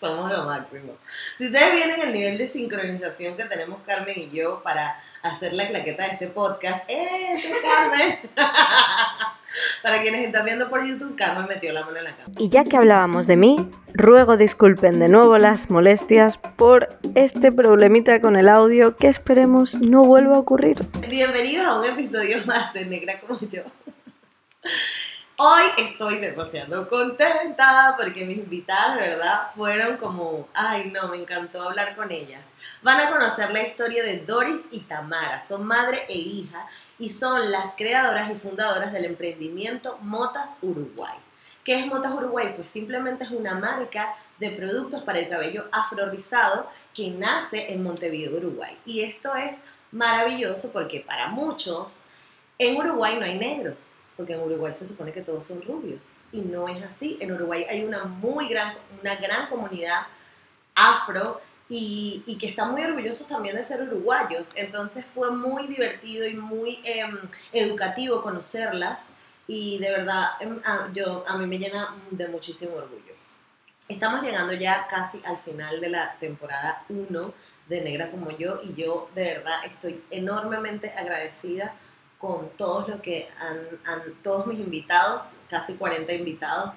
Somos lo máximo. Si ustedes vienen el nivel de sincronización que tenemos Carmen y yo para hacer la claqueta de este podcast, ¡eh, es Carmen! para quienes están viendo por YouTube, Carmen metió la mano en la cama. Y ya que hablábamos de mí, ruego disculpen de nuevo las molestias por este problemita con el audio que esperemos no vuelva a ocurrir. Bienvenidos a un episodio más de Negra como yo. Hoy estoy demasiado contenta porque mis invitadas, verdad, fueron como, ay no, me encantó hablar con ellas. Van a conocer la historia de Doris y Tamara, son madre e hija y son las creadoras y fundadoras del emprendimiento Motas Uruguay. ¿Qué es Motas Uruguay? Pues simplemente es una marca de productos para el cabello afro rizado que nace en Montevideo, Uruguay. Y esto es maravilloso porque para muchos en Uruguay no hay negros porque en Uruguay se supone que todos son rubios y no es así. En Uruguay hay una muy gran, una gran comunidad afro y, y que están muy orgullosos también de ser uruguayos. Entonces fue muy divertido y muy em, educativo conocerlas y de verdad em, a, yo, a mí me llena de muchísimo orgullo. Estamos llegando ya casi al final de la temporada 1 de Negra como yo y yo de verdad estoy enormemente agradecida con todos los que han, todos mis invitados, casi 40 invitados.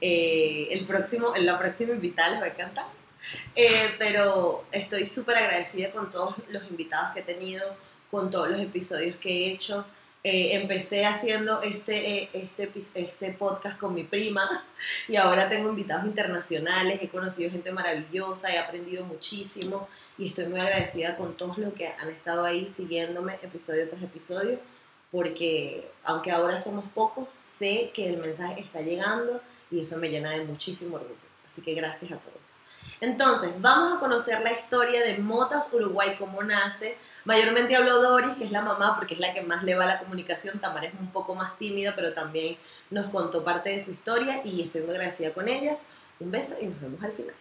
Eh, el próximo, la próxima invitada les va a encantar. Eh, pero estoy súper agradecida con todos los invitados que he tenido, con todos los episodios que he hecho. Eh, empecé haciendo este, este, este podcast con mi prima y ahora tengo invitados internacionales, he conocido gente maravillosa, he aprendido muchísimo y estoy muy agradecida con todos los que han estado ahí siguiéndome episodio tras episodio porque aunque ahora somos pocos, sé que el mensaje está llegando y eso me llena de muchísimo orgullo. Así que gracias a todos. Entonces, vamos a conocer la historia de Motas Uruguay, cómo nace. Mayormente hablo Doris, que es la mamá, porque es la que más le va a la comunicación. Tamara es un poco más tímida, pero también nos contó parte de su historia y estoy muy agradecida con ellas. Un beso y nos vemos al final.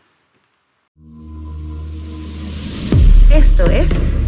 Esto es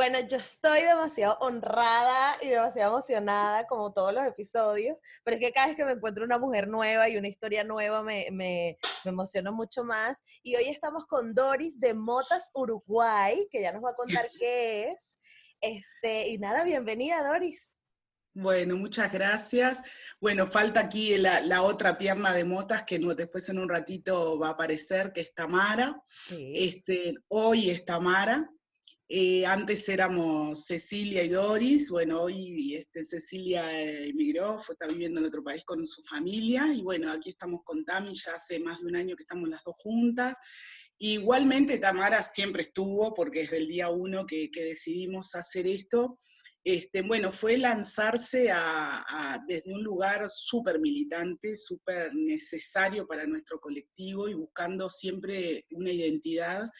Bueno, yo estoy demasiado honrada y demasiado emocionada, como todos los episodios, pero es que cada vez que me encuentro una mujer nueva y una historia nueva me, me, me emociono mucho más. Y hoy estamos con Doris de Motas Uruguay, que ya nos va a contar qué es. Este, y nada, bienvenida, Doris. Bueno, muchas gracias. Bueno, falta aquí la, la, otra pierna de motas que después en un ratito va a aparecer, que es Tamara. Sí. Este, hoy es Tamara, eh, antes éramos Cecilia y Doris, bueno, hoy este, Cecilia emigró, fue, está viviendo en otro país con su familia, y bueno, aquí estamos con Tami, ya hace más de un año que estamos las dos juntas. Igualmente Tamara siempre estuvo, porque desde el día uno que, que decidimos hacer esto, este, bueno, fue lanzarse a, a, desde un lugar súper militante, súper necesario para nuestro colectivo y buscando siempre una identidad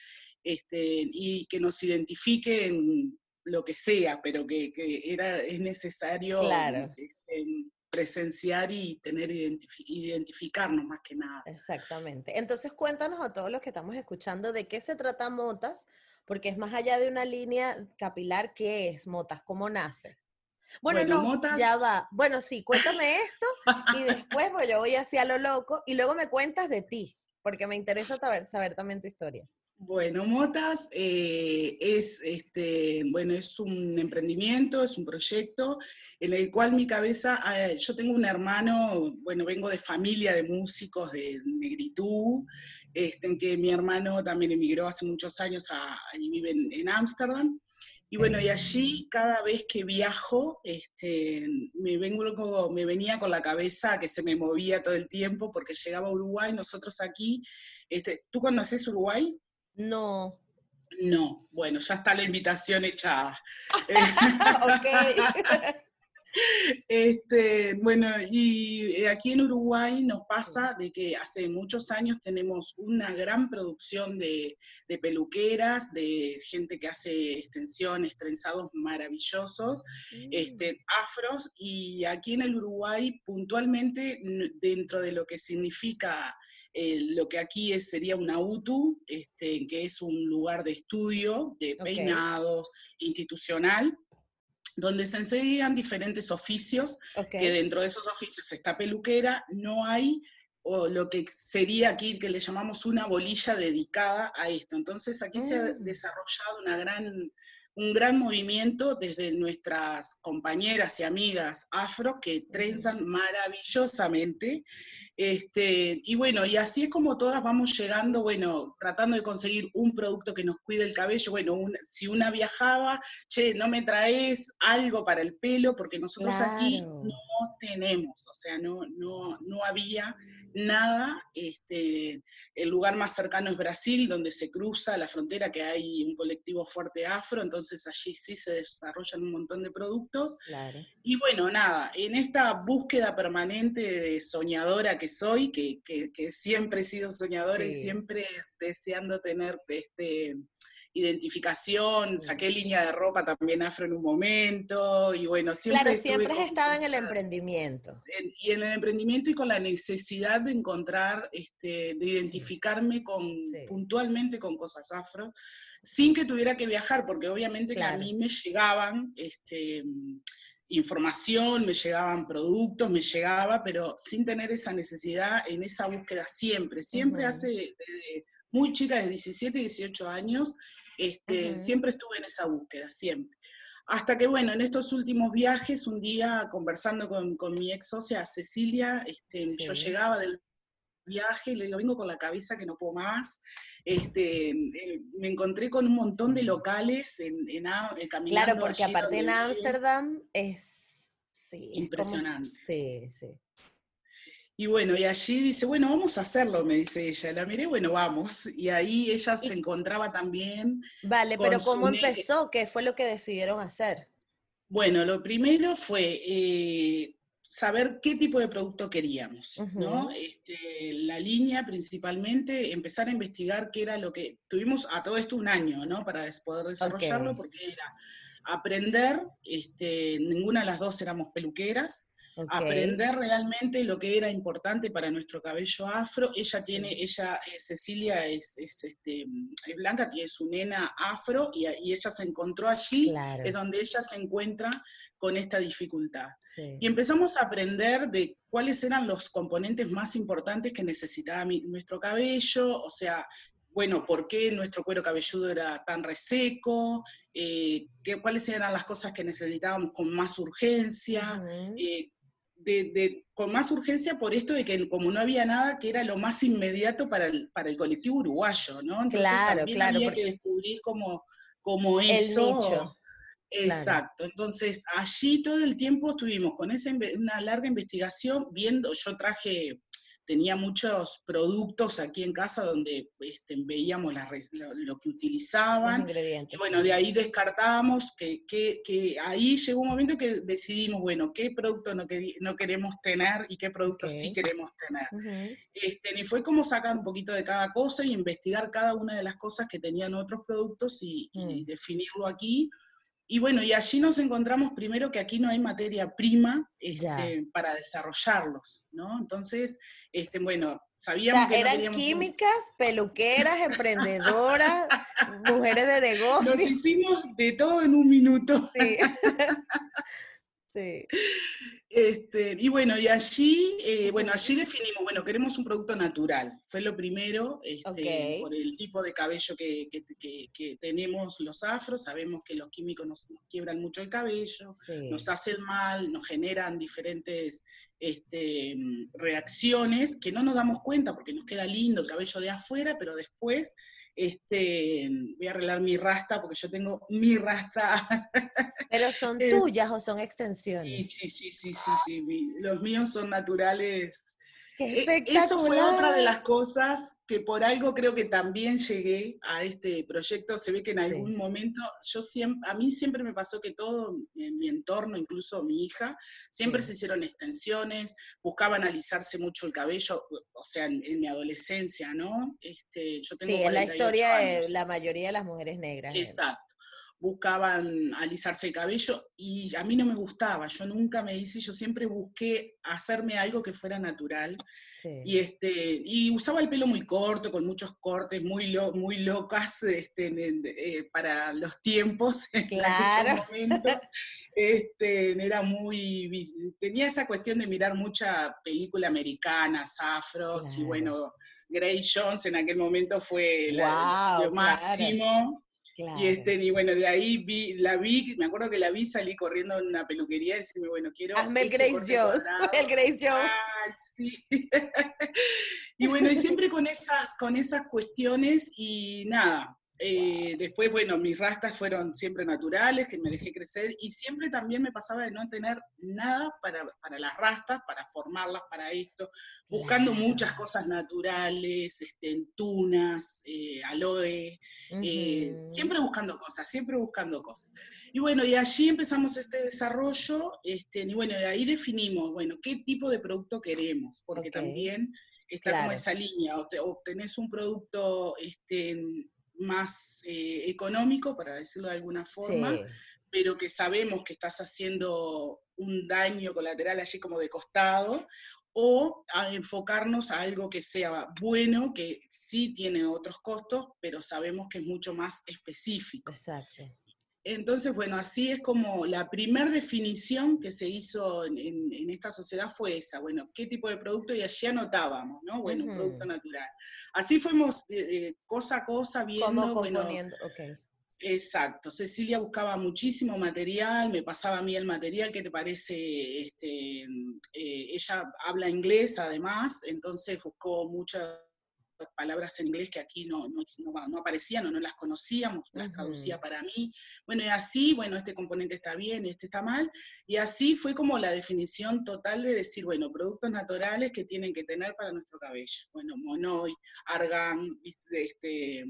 este, y que nos identifique en lo que sea, pero que, que era, es necesario este, presenciar y tener identificarnos más que nada. Exactamente. Entonces cuéntanos a todos los que estamos escuchando de qué se trata Motas, porque es más allá de una línea capilar, ¿qué es Motas? ¿Cómo nace? Bueno, no, Motas... ya va. Bueno, sí, cuéntame esto y después pues, yo voy hacia lo loco y luego me cuentas de ti, porque me interesa saber, saber también tu historia. Bueno, Motas eh, es, este, bueno, es un emprendimiento, es un proyecto en el cual mi cabeza, eh, yo tengo un hermano, bueno, vengo de familia de músicos de negritud, este, en que mi hermano también emigró hace muchos años, allí vive en Ámsterdam, y bueno, y allí cada vez que viajo, este, me, vengo, me venía con la cabeza que se me movía todo el tiempo porque llegaba a Uruguay, nosotros aquí, este, ¿tú conoces Uruguay? No. No, bueno, ya está la invitación hecha. ok. Este, bueno, y eh, aquí en Uruguay nos pasa de que hace muchos años tenemos una gran producción de, peluqueras, de gente que hace extensiones, trenzados maravillosos, este, mm. afros, y aquí en el Uruguay puntualmente dentro de lo que significa eh, lo que aquí es, sería una UTU, este, que es un lugar de estudio de peinados institucional, donde se enseñan diferentes oficios, que dentro de esos oficios está peluquera, no hay o lo que sería aquí que le llamamos una bolilla dedicada a esto. Entonces aquí se ha mm. desarrollado una gran un gran movimiento desde nuestras compañeras y amigas afro que trenzan maravillosamente. Este, y bueno, y así es como todas vamos llegando, bueno, tratando de conseguir un producto que nos cuide el cabello. Bueno, si una viajaba, che, no me traes algo para el pelo, porque nosotros aquí no tenemos, o sea, no, no, no había nada. Este, el lugar más cercano es Brasil, donde se cruza la frontera, que hay un colectivo fuerte afro, entonces allí sí se desarrollan un montón de productos. Y bueno, nada, en esta búsqueda permanente de soñadora que soy, que, siempre he sido soñadora y siempre deseando tener este, identificación, saqué línea de ropa también afro en un momento, y bueno, siempre... Claro, siempre has estado en el emprendimiento. y en el emprendimiento y con la necesidad de encontrar, este, de identificarme con, puntualmente con cosas afro, sin que tuviera que viajar, porque obviamente que a mí me llegaban, este, información, me llegaban productos, me llegaba, pero sin tener esa necesidad en esa búsqueda siempre, siempre hace desde muy chica, de 17, 18 años, este, siempre estuve en esa búsqueda, siempre. Hasta que, bueno, en estos últimos viajes, un día conversando con, mi ex socia Cecilia, este, yo llegaba del viaje le digo, vengo con la cabeza que no puedo más. Este, eh, me encontré con un montón de locales en, en, caminando. Claro, porque aparte en Ámsterdam es impresionante. sí, sí. Y bueno, y allí dice, bueno, vamos a hacerlo, me dice ella. La miré, bueno, vamos. Y ahí ella se encontraba también. Vale, pero ¿cómo empezó? ¿Qué fue lo que decidieron hacer? Bueno, lo primero fue eh, saber qué tipo de producto queríamos, ¿no? Este, la línea principalmente, empezar a investigar qué era lo que... Tuvimos a todo esto un año, ¿no? Para poder desarrollarlo, porque era aprender, este, ninguna de las dos éramos peluqueras, aprender realmente lo que era importante para nuestro cabello afro. Ella tiene, ella, eh, Cecilia es, este, es blanca, tiene su nena afro y, ella se encontró allí, es donde ella se encuentra con esta dificultad. Y empezamos a aprender de cuáles eran los componentes más importantes que necesitaba nuestro cabello, o sea, bueno, por qué nuestro cuero cabelludo era tan reseco, eh, cuáles eran las cosas que necesitábamos con más urgencia, de, con más urgencia por esto de que como no había nada que era lo más inmediato para el, para el colectivo uruguayo, ¿no? Entonces claro, también claro. Había que descubrir como, como eso. Exacto, entonces allí todo el tiempo estuvimos con esa, una larga investigación, viendo, yo traje tenía muchos productos aquí en casa donde este, veíamos lo, que utilizaban. Y bueno, de ahí descartábamos que, que, ahí llegó un momento que decidimos, bueno, qué producto no, no queremos tener y qué producto sí queremos tener. este, y fue como sacar un poquito de cada cosa y investigar cada una de las cosas que tenían otros productos y, y mm. definirlo aquí y bueno, y allí nos encontramos primero que aquí no hay materia prima este, para desarrollarlos, ¿no? Entonces, este, bueno, sabíamos que eran químicas, peluqueras, emprendedoras, mujeres de negocio. Nos hicimos de todo en un minuto. Sí. sí. Este, y bueno, y allí, eh, bueno, allí definimos, bueno, queremos un producto natural. Fue lo primero, este, por el tipo de cabello que, tenemos los afros, sabemos que los químicos nos, quiebran mucho el cabello, nos hacen mal, nos generan diferentes este, reacciones que no nos damos cuenta porque nos queda lindo el cabello de afuera, pero después este, voy a arreglar mi rasta porque yo tengo mi rasta. ¿Pero son tuyas o son extensiones? Sí, sí, sí, sí, sí, los míos son naturales. E, eso fue otra de las cosas que por algo creo que también llegué a este proyecto. Se ve que en algún momento, yo siempre, a mí siempre me pasó que todo en mi entorno, incluso mi hija, siempre se hicieron extensiones, buscaban alisarse mucho el cabello, o sea, en, mi adolescencia, ¿no? Este, yo tengo sí, es la historia de la mayoría de las mujeres negras. Exacto buscaban alisarse el cabello y a mí no me gustaba, yo nunca me hice, yo siempre busqué hacerme algo que fuera natural y, este, y usaba el pelo muy corto, con muchos cortes, muy, muy locas este, eh, para los tiempos. Claro. Este, era muy, tenía esa cuestión de mirar mucha película americana, afros y bueno, Grace Jones en aquel momento fue lo máximo. Y, este, y bueno, de ahí vi, la vi, me acuerdo que la vi, salí corriendo en una peluquería y decirme, bueno, quiero... Hazme el Grace Jones, el Grace Jones. Ah, sí. y bueno, y siempre con esas, con esas cuestiones y nada, eh, después, bueno, mis rastas fueron siempre naturales, que me dejé crecer, y siempre también me pasaba de no tener nada para, las rastas, para formarlas para esto, buscando muchas cosas naturales, este, tunas, eh, aloe, eh, siempre buscando cosas, siempre buscando cosas. Y bueno, y allí empezamos este desarrollo, este, y bueno, de ahí definimos, bueno, qué tipo de producto queremos, porque también está como esa línea, obtenés un producto este, más eh, económico, para decirlo de alguna forma, pero que sabemos que estás haciendo un daño colateral allí como de costado, o a enfocarnos a algo que sea bueno, que sí tiene otros costos, pero sabemos que es mucho más específico. Exacto. Entonces, bueno, así es como la primera definición que se hizo en, esta sociedad fue esa, bueno, qué tipo de producto y allí anotábamos, ¿no? Bueno, un producto natural. Así fuimos eh, eh, cosa a cosa viendo, bueno, okay. Exacto, Cecilia buscaba muchísimo material, me pasaba a mí el material, ¿qué te parece? Este, eh, ella habla inglés además, entonces buscó mucha palabras en inglés que aquí no, no, aparecían o no las conocíamos, las traducía para mí. Bueno, y así, bueno, este componente está bien, este está mal, y así fue como la definición total de decir, bueno, productos naturales que tienen que tener para nuestro cabello. Bueno, monoy, argán, este,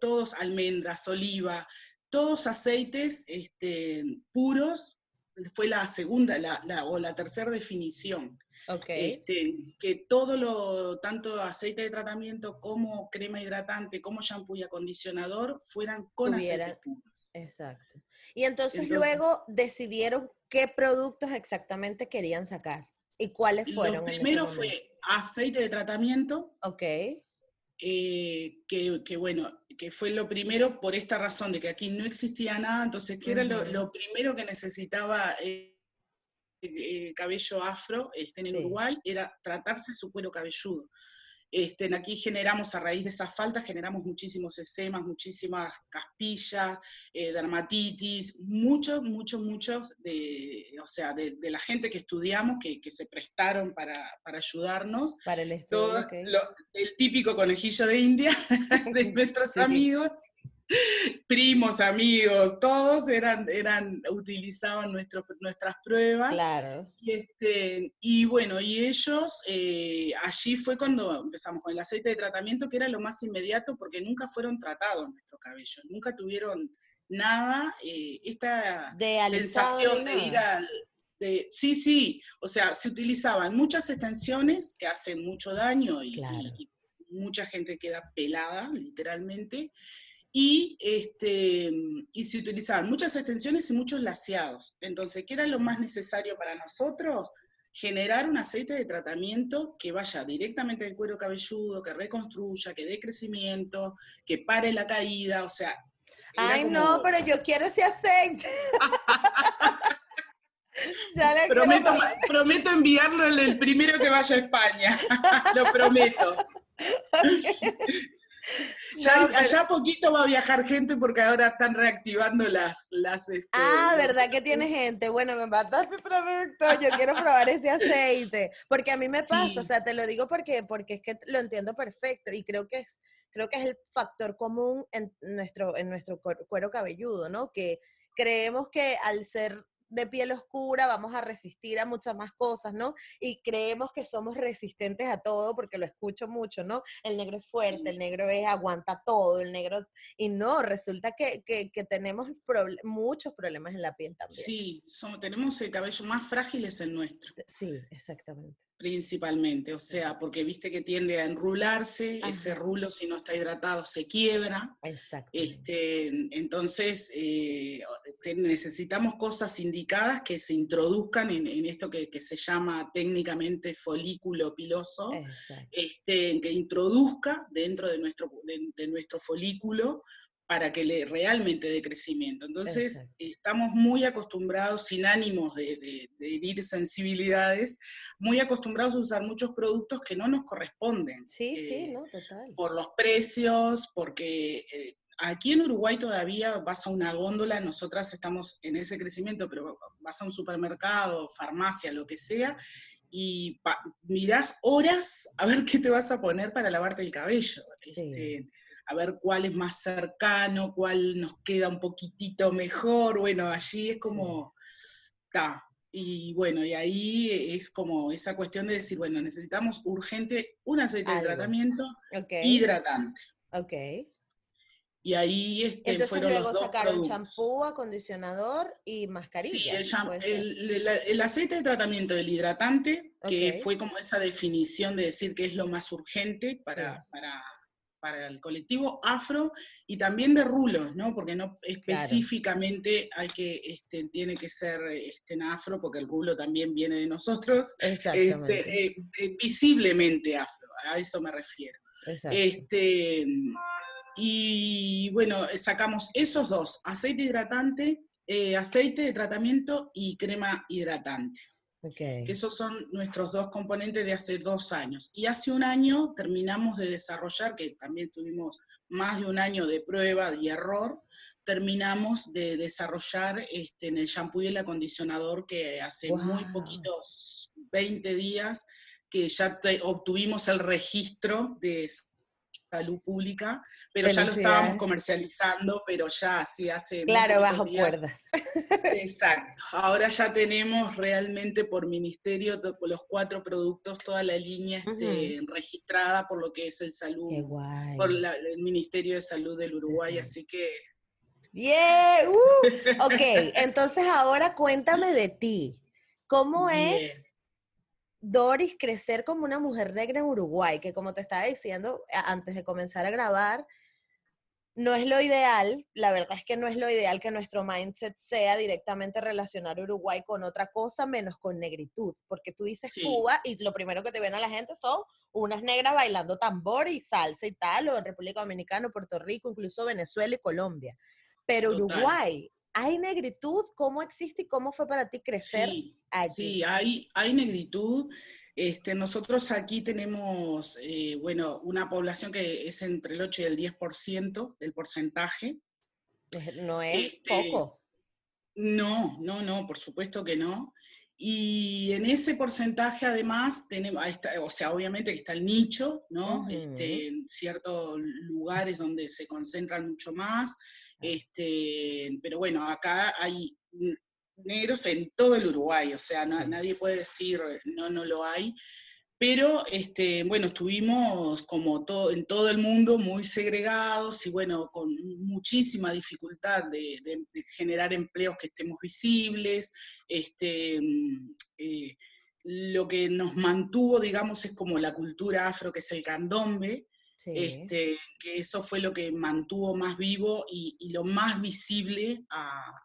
todos almendras, oliva, todos aceites este, puros, fue la segunda o la tercera definición. Este, que todo lo, tanto aceite de tratamiento como crema hidratante, como shampoo y acondicionador, fueran con aceites puros. Exacto. Y entonces, luego decidieron qué productos exactamente querían sacar y cuáles fueron. Lo primero fue aceite de tratamiento. Ok. Eh, que, bueno, que fue lo primero por esta razón de que aquí no existía nada, entonces, ¿qué era lo, primero que necesitaba? Eh, eh, cabello afro este, en Uruguay era tratarse su cuero cabelludo. Este, aquí generamos, a raíz de esas faltas, generamos muchísimos esemas, muchísimas caspillas, eh, dermatitis, muchos, muchos, muchos de, o sea, de, la gente que estudiamos, que, se prestaron para, ayudarnos. Para el estudio, El típico conejillo de India de nuestros amigos primos, amigos, todos eran, eran, utilizaban nuestras pruebas. Claro. Y, este, y bueno, y ellos, eh, allí fue cuando empezamos con el aceite de tratamiento, que era lo más inmediato porque nunca fueron tratados nuestros cabellos, nunca tuvieron nada, eh, esta sensación de ir al... De, sí, sí, o sea, se utilizaban muchas extensiones que hacen mucho daño y mucha gente queda pelada, literalmente, y, este, y se utilizaban muchas extensiones y muchos laseados. Entonces, ¿qué era lo más necesario para nosotros? Generar un aceite de tratamiento que vaya directamente al cuero cabelludo, que reconstruya, que dé crecimiento, que pare la caída, o sea... Ay, no, pero yo quiero ese aceite. prometo, prometo enviarlo el primero que vaya a España, lo prometo. Ya, allá poquito va a viajar gente porque ahora están reactivando las... las este, ah, ¿verdad que tiene gente? Bueno, me dar mi producto, yo quiero probar ese aceite. Porque a mí me pasa, o sea, te lo digo porque, porque es que lo entiendo perfecto y creo que es, creo que es el factor común en nuestro, en nuestro cuero cabelludo, ¿no? Que creemos que al ser de piel oscura vamos a resistir a muchas más cosas, ¿no? Y creemos que somos resistentes a todo porque lo escucho mucho, ¿no? El negro es fuerte, el negro es aguanta todo, el negro... Y no, resulta que, que, tenemos muchos problemas en la piel también. Sí, tenemos el cabello más frágil es el nuestro. Sí, exactamente principalmente, o sea, porque viste que tiende a enrularse, ese rulo si no está hidratado se quiebra. Exacto. Este, entonces, eh, necesitamos cosas indicadas que se introduzcan en, esto que, se llama técnicamente folículo piloso, este, que introduzca dentro de nuestro, de nuestro folículo para que le realmente dé crecimiento. Entonces, estamos muy acostumbrados, sin ánimos de, herir sensibilidades, muy acostumbrados a usar muchos productos que no nos corresponden. Sí, sí, eh, no, total. Por los precios, porque eh, aquí en Uruguay todavía vas a una góndola, nosotras estamos en ese crecimiento, pero vas a un supermercado, farmacia, lo que sea, y mirás horas a ver qué te vas a poner para lavarte el cabello. Sí. Este, a ver cuál es más cercano, cuál nos queda un poquitito mejor, bueno, allí es como, está. Y bueno, y ahí es como esa cuestión de decir, bueno, necesitamos urgente un aceite de tratamiento hidratante. Ok. Y ahí este, Entonces luego sacaron champú, acondicionador y mascarilla. Sí, el, aceite de tratamiento del hidratante, que fue como esa definición de decir que es lo más urgente para, para para el colectivo afro y también de rulos, ¿no? Porque no específicamente hay que, este, tiene que ser este, afro, porque el rulo también viene de nosotros. Este, eh, eh, visiblemente afro, a eso me refiero. Este, y bueno, sacamos esos dos, aceite hidratante, eh, aceite de tratamiento y crema hidratante. Que esos son nuestros dos componentes de hace dos años. Y hace un año terminamos de desarrollar, que también tuvimos más de un año de prueba y error, terminamos de desarrollar este, en el shampoo y el acondicionador que hace muy poquitos, 20 días, que ya obtuvimos el registro de salud pública, pero ya lo estábamos comercializando, pero ya sí hace... Claro, bajo cuerdas. Exacto. Ahora ya tenemos realmente por ministerio los cuatro productos, toda la línea este, registrada por lo que es el salud, por el Ministerio de Salud del Uruguay, así que... Bien, uh, ok, entonces ahora cuéntame de ti. ¿Cómo es Doris crecer como una mujer negra en Uruguay, que como te estaba diciendo antes de comenzar a grabar, no es lo ideal, la verdad es que no es lo ideal que nuestro mindset sea directamente relacionar Uruguay con otra cosa menos con negritud, porque tú dices Cuba y lo primero que te ven a la gente son unas negras bailando tambor y salsa y tal, o en República Dominicana, Puerto Rico, incluso Venezuela y Colombia. Pero Uruguay ¿Hay negritud? ¿Cómo existe y cómo fue para ti crecer sí, Sí, hay, hay negritud. Este, nosotros aquí tenemos, eh, bueno, una población que es entre el 8 y el 10% del porcentaje. No es este, poco. No, no, no, por supuesto que no. Y en ese porcentaje además tenemos, o sea, obviamente que está el nicho, ¿no? este, en ciertos lugares donde se concentran mucho más, este, pero bueno, acá hay negros en todo el Uruguay, o sea, nadie puede decir no, no lo hay. Pero este, bueno, estuvimos como todo, en todo el mundo muy segregados y bueno, con muchísima dificultad de, generar empleos que estemos visibles. Este, eh, lo que nos mantuvo, digamos, es como la cultura afro, que es el candombe, este, que eso fue lo que mantuvo más vivo y, lo más visible a,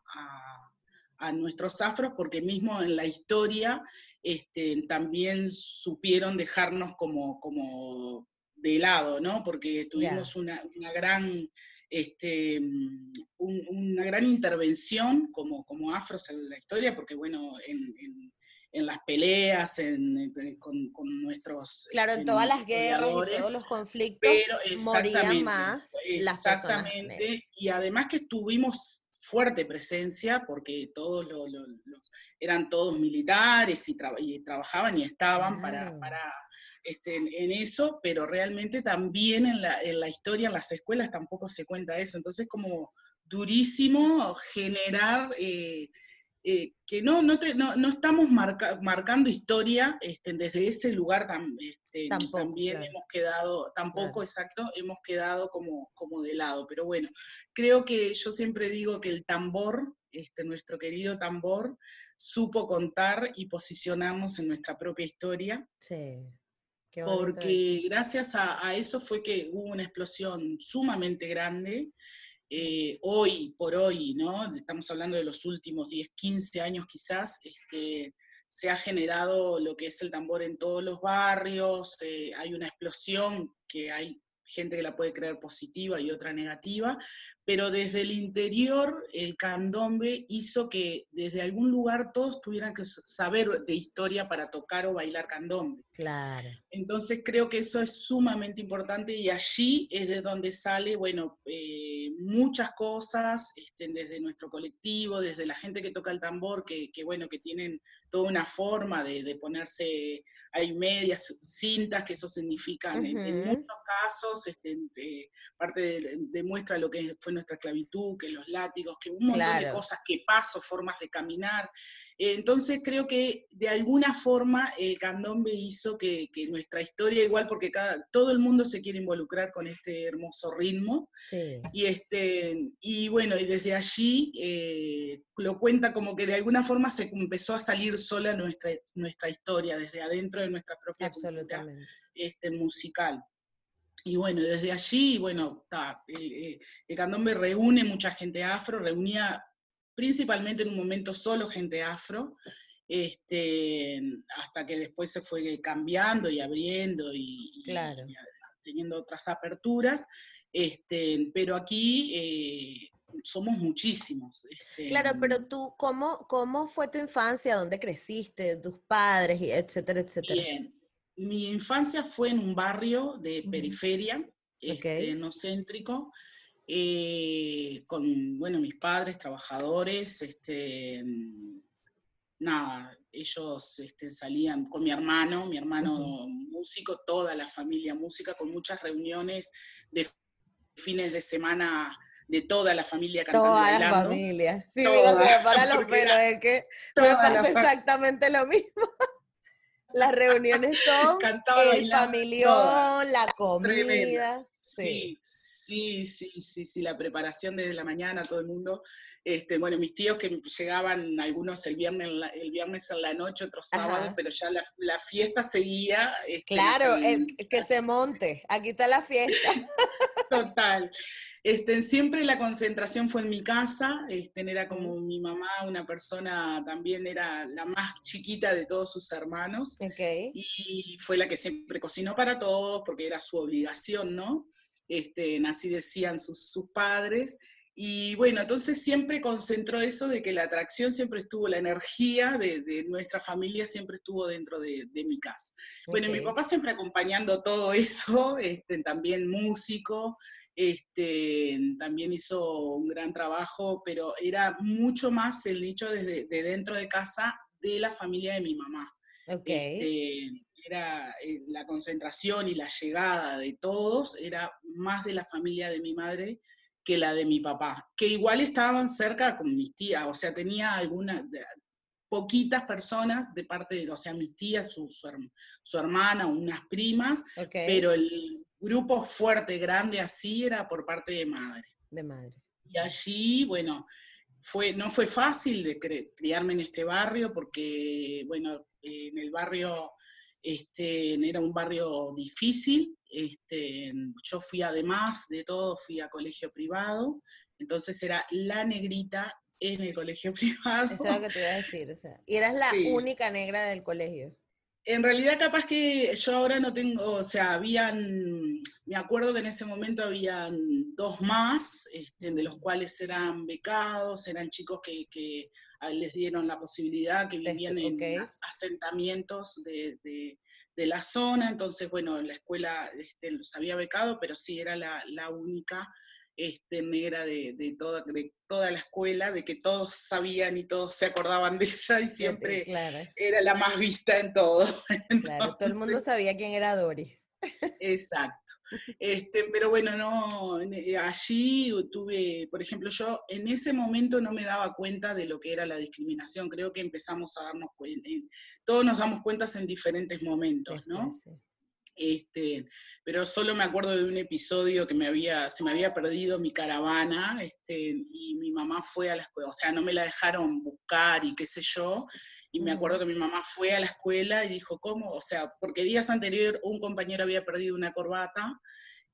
nuestros afros, porque mismo en la historia este, también supieron dejarnos como, como de lado, ¿no? Porque tuvimos una, gran... Este, una gran intervención como, como afros en la historia, porque bueno, en en las peleas, en, con, nuestros... Claro, en todas las guerras y todos los conflictos pero morían más Exactamente, y además que tuvimos fuerte presencia, porque todos los, eran todos militares y, trabajaban y estaban para, para este, en, eso, pero realmente también en la, en la historia, en las escuelas tampoco se cuenta eso, entonces como durísimo generar... Eh, eh, que no, no, no, estamos marcando historia este, desde ese lugar este, también hemos quedado, tampoco exacto, hemos quedado como, como de lado. Pero bueno, creo que yo siempre digo que el tambor, este, nuestro querido tambor, supo contar y posicionarnos en nuestra propia historia. Sí. porque gracias a, a, eso fue que hubo una explosión sumamente grande eh, hoy por hoy, ¿no? Estamos hablando de los últimos 10, 15 años quizás, este, se ha generado lo que es el tambor en todos los barrios, eh, hay una explosión que hay gente que la puede creer positiva y otra negativa, pero desde el interior el candombe hizo que desde algún lugar todos tuvieran que saber de historia para tocar o bailar candombe. Claro. Entonces creo que eso es sumamente importante y allí es de donde sale, bueno, eh, muchas cosas, este, desde nuestro colectivo, desde la gente que toca el tambor, que, bueno, que tienen toda una forma de, ponerse, hay medias, cintas, que eso significa en, muchos casos, este, parte demuestra lo que fue nuestra esclavitud, que los látigos, que un montón de cosas, que paso, formas de caminar. Entonces creo que de alguna forma el candombe hizo que, nuestra historia, igual porque cada, todo el mundo se quiere involucrar con este hermoso ritmo. Y, este, y bueno, y desde allí eh, lo cuenta como que de alguna forma se empezó a salir sola nuestra, nuestra historia, desde adentro de nuestra propia cultura este, musical. Y bueno, desde allí, bueno, el, el, candombe reúne mucha gente afro, reunía principalmente en un momento solo gente afro, este, hasta que después se fue cambiando y abriendo y, teniendo otras aperturas, este, pero aquí eh, somos muchísimos. Este, claro, pero tú, ¿cómo, ¿cómo fue tu infancia? ¿Dónde creciste? ¿Tus padres? Etcétera, etcétera. Bien, mi infancia fue en un barrio de periferia, este, no céntrico, eh, con, bueno, mis padres, trabajadores, este, nada, ellos este, salían con mi hermano, mi hermano músico, toda la familia música, con muchas reuniones de fines de semana de toda la familia cantando toda la familia. Sí, toda, para los pelos, es que me pasa exactamente lo mismo. Las reuniones son el familión, la comida. sí. Sí, sí, sí, sí, la preparación desde la mañana, todo el mundo. Este, bueno, mis tíos que llegaban algunos el viernes, en la, el viernes en la noche, otros sábados, pero ya la, fiesta seguía. Este, claro, que se monte, aquí está la fiesta. Total. Este, siempre la concentración fue en mi casa, este, era como mi mamá, una persona también era la más chiquita de todos sus hermanos, y fue la que siempre cocinó para todos porque era su obligación, ¿no? Este, así decían sus, padres. Y bueno, entonces siempre concentró eso de que la atracción siempre estuvo, la energía de, nuestra familia siempre estuvo dentro de, mi casa. Bueno, mi papá siempre acompañando todo eso, este, también músico, este, también hizo un gran trabajo, pero era mucho más el nicho desde de dentro de casa de la familia de mi mamá. Este, era eh, la concentración y la llegada de todos, era más de la familia de mi madre que la de mi papá, que igual estaban cerca con mis tías, o sea, tenía algunas, poquitas personas de parte de, o sea, mis tías, su, su, hermana, unas primas, pero el grupo fuerte, grande así, era por parte de madre. De madre. Y allí, bueno, fue, no fue fácil de criarme en este barrio porque, bueno, en el barrio este, era un barrio difícil, este, yo fui además de todo, fui a colegio privado, entonces era la negrita en el colegio privado. Eso es lo que te iba a decir, o sea, y eras la única negra del colegio. En realidad capaz que yo ahora no tengo, o sea, habían, me acuerdo que en ese momento habían dos más, este, de los cuales eran becados, eran chicos que, que les dieron la posibilidad, que vivían en asentamientos de, la zona, entonces, bueno, la escuela este, los había becado, pero sí era la, única este, negra de, toda, de toda la escuela, de que todos sabían y todos se acordaban de ella y siempre era la más vista en todo. claro, todo el mundo sabía quién era Doris. Exacto. Este, pero bueno, no, eh, allí tuve, por ejemplo, yo en ese momento no me daba cuenta de lo que era la discriminación. Creo que empezamos a darnos cuenta, todos nos damos cuenta en diferentes momentos, ¿no? Este, pero solo me acuerdo de un episodio que me había, se me había perdido mi caravana, este, y mi mamá fue a la escuela, o sea, no me la dejaron buscar y qué sé yo, y me acuerdo que mi mamá fue a la escuela y dijo, ¿cómo? O sea, porque días anterior un compañero había perdido una corbata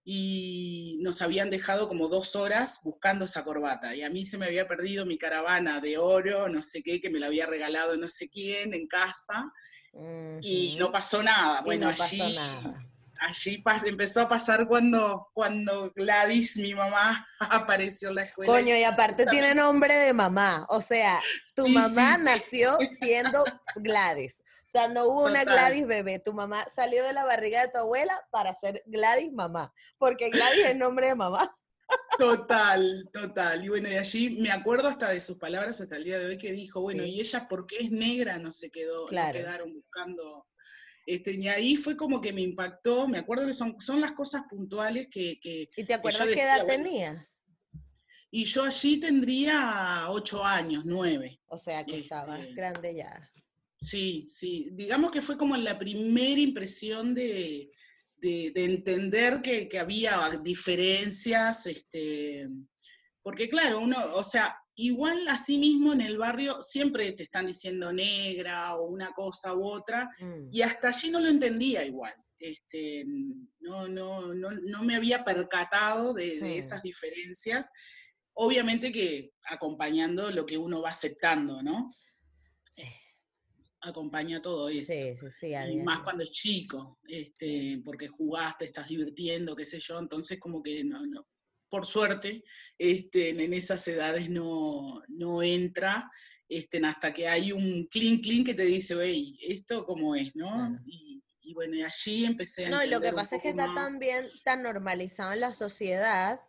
y nos habían dejado como dos horas buscando esa corbata. Y a mí se me había perdido mi caravana de oro, no sé qué, que me la había regalado no sé quién en casa. Y no pasó nada. Bueno, allí, allí empezó a pasar cuando, cuando Gladys, mi mamá, apareció en la escuela. Coño, y aparte tiene nombre de mamá. O sea, tu mamá nació siendo Gladys. O sea, no hubo una Gladys bebé. Tu mamá salió de la barriga de tu abuela para ser Gladys mamá. Porque Gladys es nombre de mamá. Total, total. Y bueno, y allí me acuerdo hasta de sus palabras hasta el día de hoy que dijo, bueno, y ella porque es negra no se quedó, no quedaron buscando. Este, y ahí fue como que me impactó, me acuerdo que son, son las cosas puntuales que... ¿Y te acuerdas qué edad tenías? Y yo allí tendría ocho años, nueve. O sea que estabas este, grande ya. Sí, sí. Digamos que fue como la primera impresión de, de, entender que, había diferencias, este, porque claro, uno, o sea, igual así mismo en el barrio siempre te están diciendo negra o una cosa u otra, mm. y hasta allí no lo entendía igual. Este, no, no, no, no me había percatado de, esas diferencias, obviamente que acompañando lo que uno va aceptando, ¿no? acompaña todo eso. Sí, sí, sí, y más cuando es chico, este, porque jugaste, estás divirtiendo, qué sé yo, entonces como que no, no por suerte, este, en esas edades no, no entra, este, hasta que hay un clean clean que te dice, hey, esto cómo es, ¿no? Y, bueno, y allí empecé a... No, y lo que pasa es que está también tan normalizado en la sociedad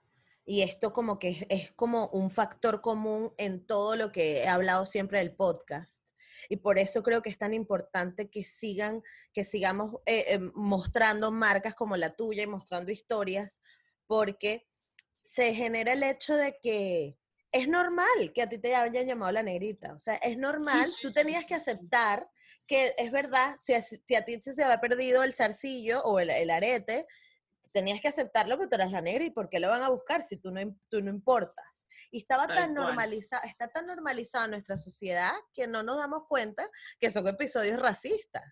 y esto como que es, como un factor común en todo lo que he hablado siempre del podcast. Y por eso creo que es tan importante que sigan, que sigamos eh, eh, mostrando marcas como la tuya y mostrando historias, porque se genera el hecho de que es normal que a ti te hayan llamado la negrita, o sea, es normal, tú tenías que aceptar que es verdad, si a, si a ti se te había perdido el zarcillo o el, el arete, tenías que aceptarlo, pero tú eras la negra y ¿por qué lo van a buscar si tú no, tú no importas? Y estaba tan normalizado, está tan normalizado en nuestra sociedad que no nos damos cuenta que son episodios racistas.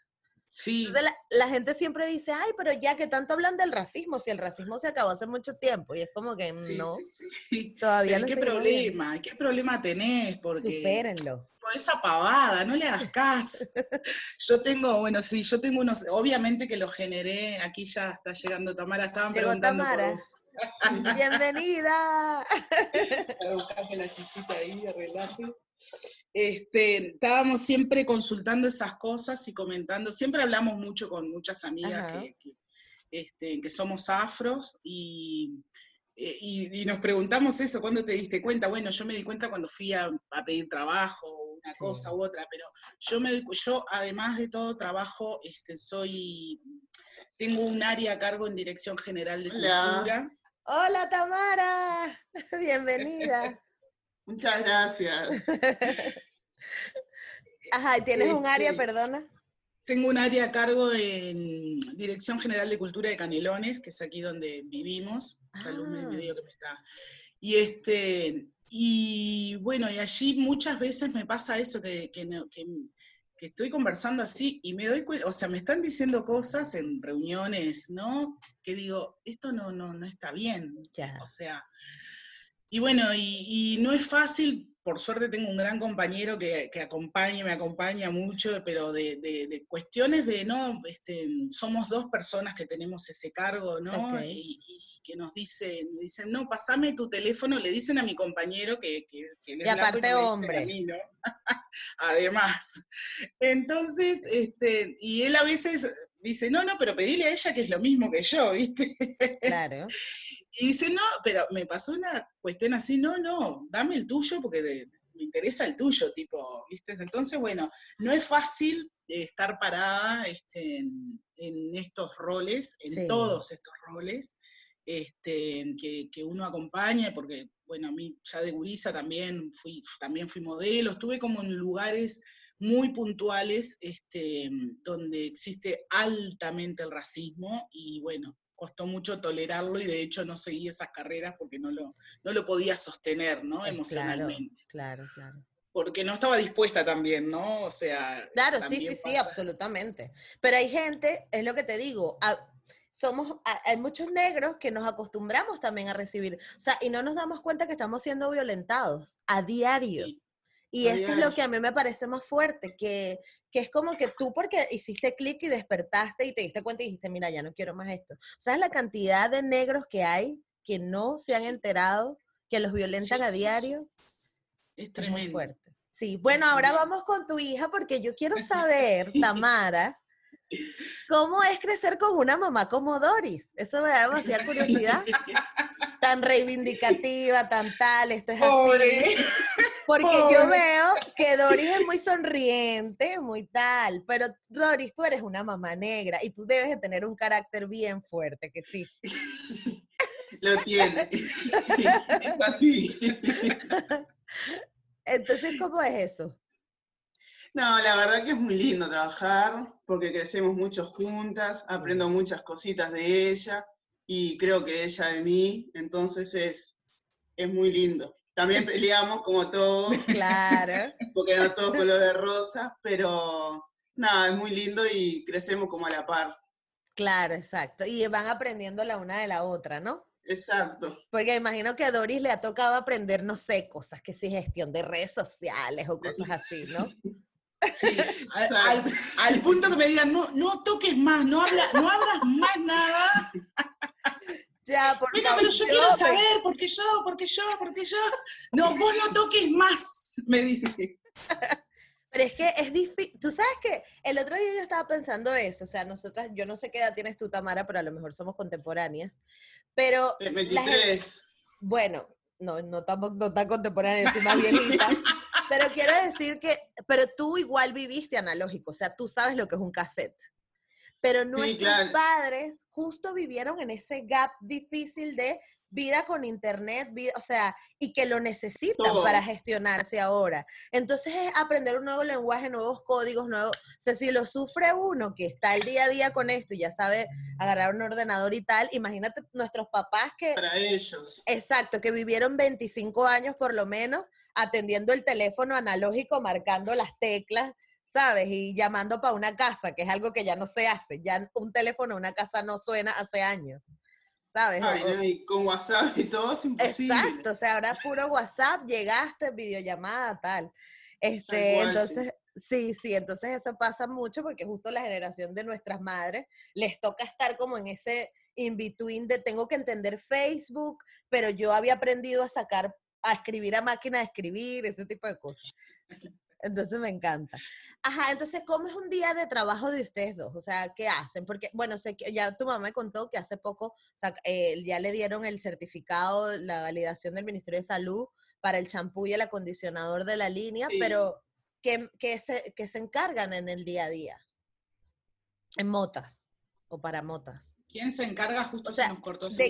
Sí. la, gente siempre dice, ay, pero ya que tanto hablan del racismo, si el racismo se acabó hace mucho tiempo, y es como que no, todavía no ¿Qué problema? ¿Qué problema tenés? Porque Supérenlo. Por esa pavada, no le hagas caso. yo tengo, bueno, sí, yo tengo unos, obviamente que los generé, aquí ya está llegando Tamara, estaban preguntando Tamara. Bienvenida. la sillita ahí, Este, estábamos siempre consultando esas cosas y comentando, siempre hablamos mucho con muchas amigas que, este, que, somos afros y, eh, y, nos preguntamos eso, ¿cuándo te diste cuenta? Bueno, yo me di cuenta cuando fui a, pedir trabajo, una cosa u otra, pero yo, me, yo además de todo trabajo, este, soy, tengo un área a cargo en Dirección General de Cultura. Hola Tamara, bienvenida. Muchas gracias. Ajá, ¿tienes un área, este, perdona? Tengo un área a cargo en Dirección General de Cultura de Canelones, que es aquí donde vivimos. Salud ah. medio que me está. Y este, y bueno, y allí muchas veces me pasa eso, que, que, que estoy conversando así y me doy cuenta, o sea, me están diciendo cosas en reuniones, ¿no? Que digo, esto no, no, no está bien. O sea, y bueno, y, no es fácil, por suerte tengo un gran compañero que, que acompaña, me acompaña mucho, pero de, cuestiones de, ¿no? Este, somos dos personas que tenemos ese cargo, ¿no? Y, que nos dicen, dicen, no, pasame tu teléfono, le dicen a mi compañero que, que, y aparte hombre. Además. Entonces, este, y él a veces dice, no, no, pero pedile a ella que es lo mismo que yo, ¿viste? Claro. Y dice, no, pero me pasó una cuestión así, no, no, dame el tuyo porque me interesa el tuyo, tipo, ¿viste? Entonces, bueno, no es fácil estar parada este, en, estos roles, en todos estos roles, este, que, que, uno acompaña, porque, bueno, a mí ya de gurisa también fui, también fui modelo, estuve como en lugares muy puntuales este, donde existe altamente el racismo y bueno, costó mucho tolerarlo y de hecho no seguí esas carreras porque no lo, no lo podía sostener, ¿no? Emocionalmente. Claro, claro, Porque no estaba dispuesta también, ¿no? O sea. Claro, sí, sí, sí, absolutamente. Pero hay gente, es lo que te digo, somos, hay muchos negros que nos acostumbramos también a recibir, o sea, y no nos damos cuenta que estamos siendo violentados a diario. Y eso es lo que a mí me parece más fuerte, que, que es como que tú porque hiciste clic y despertaste y te diste cuenta y dijiste, mira, ya no quiero más esto. ¿Sabes la cantidad de negros que hay que no se han enterado, que los violentan a diario? Es tremendo. muy fuerte. Sí, bueno, ahora vamos con tu hija porque yo quiero saber, Tamara, ¿cómo es crecer con una mamá como Doris? Eso me da demasiada curiosidad. tan reivindicativa, tan tal, esto es así. Porque yo veo que Doris es muy sonriente, muy tal, pero Doris, tú eres una mamá negra y tú debes de tener un carácter bien fuerte, que sí. Lo tiene. es así. Entonces, ¿cómo es eso? No, la verdad que es muy lindo trabajar porque crecemos mucho juntas, aprendo muchas cositas de ella y creo que ella de mí, entonces es, es muy lindo. También peleamos como todos. Claro. porque no todo color de rosa, pero nada, es muy lindo y crecemos como a la par. Claro, exacto. Y van aprendiendo la una de la otra, ¿no? Exacto. Porque imagino que a Doris le ha tocado aprender, no sé, cosas que sí, gestión de redes sociales o cosas así, ¿no? Sí, al, punto que me digan, no, no toques más, no, habla, no hablas más nada. Ya, por Bueno, pero yo quiero saber, ¿por qué yo? ¿Por qué yo? ¿Por qué yo? No, vos no toques más, me dice. Pero es que es difícil. Tú sabes que el otro día yo estaba pensando eso. O sea, nosotras, yo no sé qué edad tienes tú, Tamara, pero a lo mejor somos contemporáneas. Pero. 23. bueno, no, no, tampoco, no tan contemporánea, soy más viejita. pero quiero decir que. Pero tú igual viviste analógico. O sea, tú sabes lo que es un cassette. Pero nuestros padres justo vivieron en ese gap difícil de vida con internet, o sea, y que lo necesitan para gestionarse ahora. Entonces es aprender un nuevo lenguaje, nuevos códigos, nuevos, o sea, si lo sufre uno que está el día a día con esto y ya sabe agarrar un ordenador y tal, imagínate nuestros papás que... Para ellos. Exacto, que vivieron 25 años por lo menos atendiendo el teléfono analógico, marcando las teclas, ¿sabes? Y llamando para una casa, que es algo que ya no se hace. Ya un teléfono en una casa no suena hace años. ¿Sabes? Ay, con WhatsApp y todo es imposible. Exacto, o sea, ahora puro WhatsApp, llegaste, videollamada, tal. Este, entonces, sí. sí, entonces eso pasa mucho porque justo la generación de nuestras madres les toca estar como en ese in-between de tengo que entender Facebook, pero yo había aprendido a sacar, a escribir a máquina de escribir, ese tipo de cosas. Entonces me encanta. Ajá, entonces, ¿cómo es un día de trabajo de ustedes dos? O sea, ¿qué hacen? Porque, bueno, sé que ya tu mamá me contó que hace poco eh, ya le dieron el certificado, la validación del Ministerio de Salud para el champú y el acondicionador de la línea, pero ¿qué, se, se encargan en el día a día? En motas o para motas. ¿Quién se encarga justo o sea, se nos cortó, de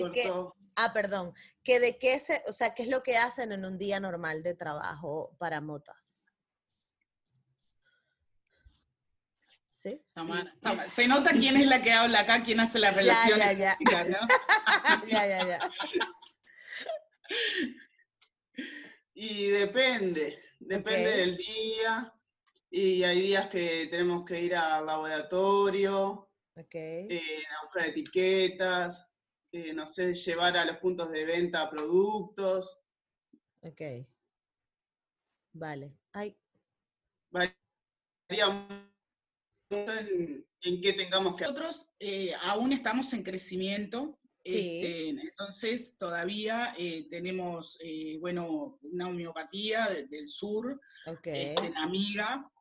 ah, perdón, que de qué se, o sea, qué es lo que hacen en un día normal de trabajo para motas. Se nota quién es la que habla acá, quién hace la relación. Ya, ya, ya. ya, ya, Y depende, depende del día. Y hay días que tenemos que ir al laboratorio, eh, a buscar etiquetas, eh, no sé, llevar a los puntos de venta productos. Ok. Vale. Ay. Varía en, qué tengamos que... Nosotros eh, aún estamos en crecimiento, este, entonces todavía eh, tenemos, eh, bueno, una homeopatía del sur, okay. Este, amiga,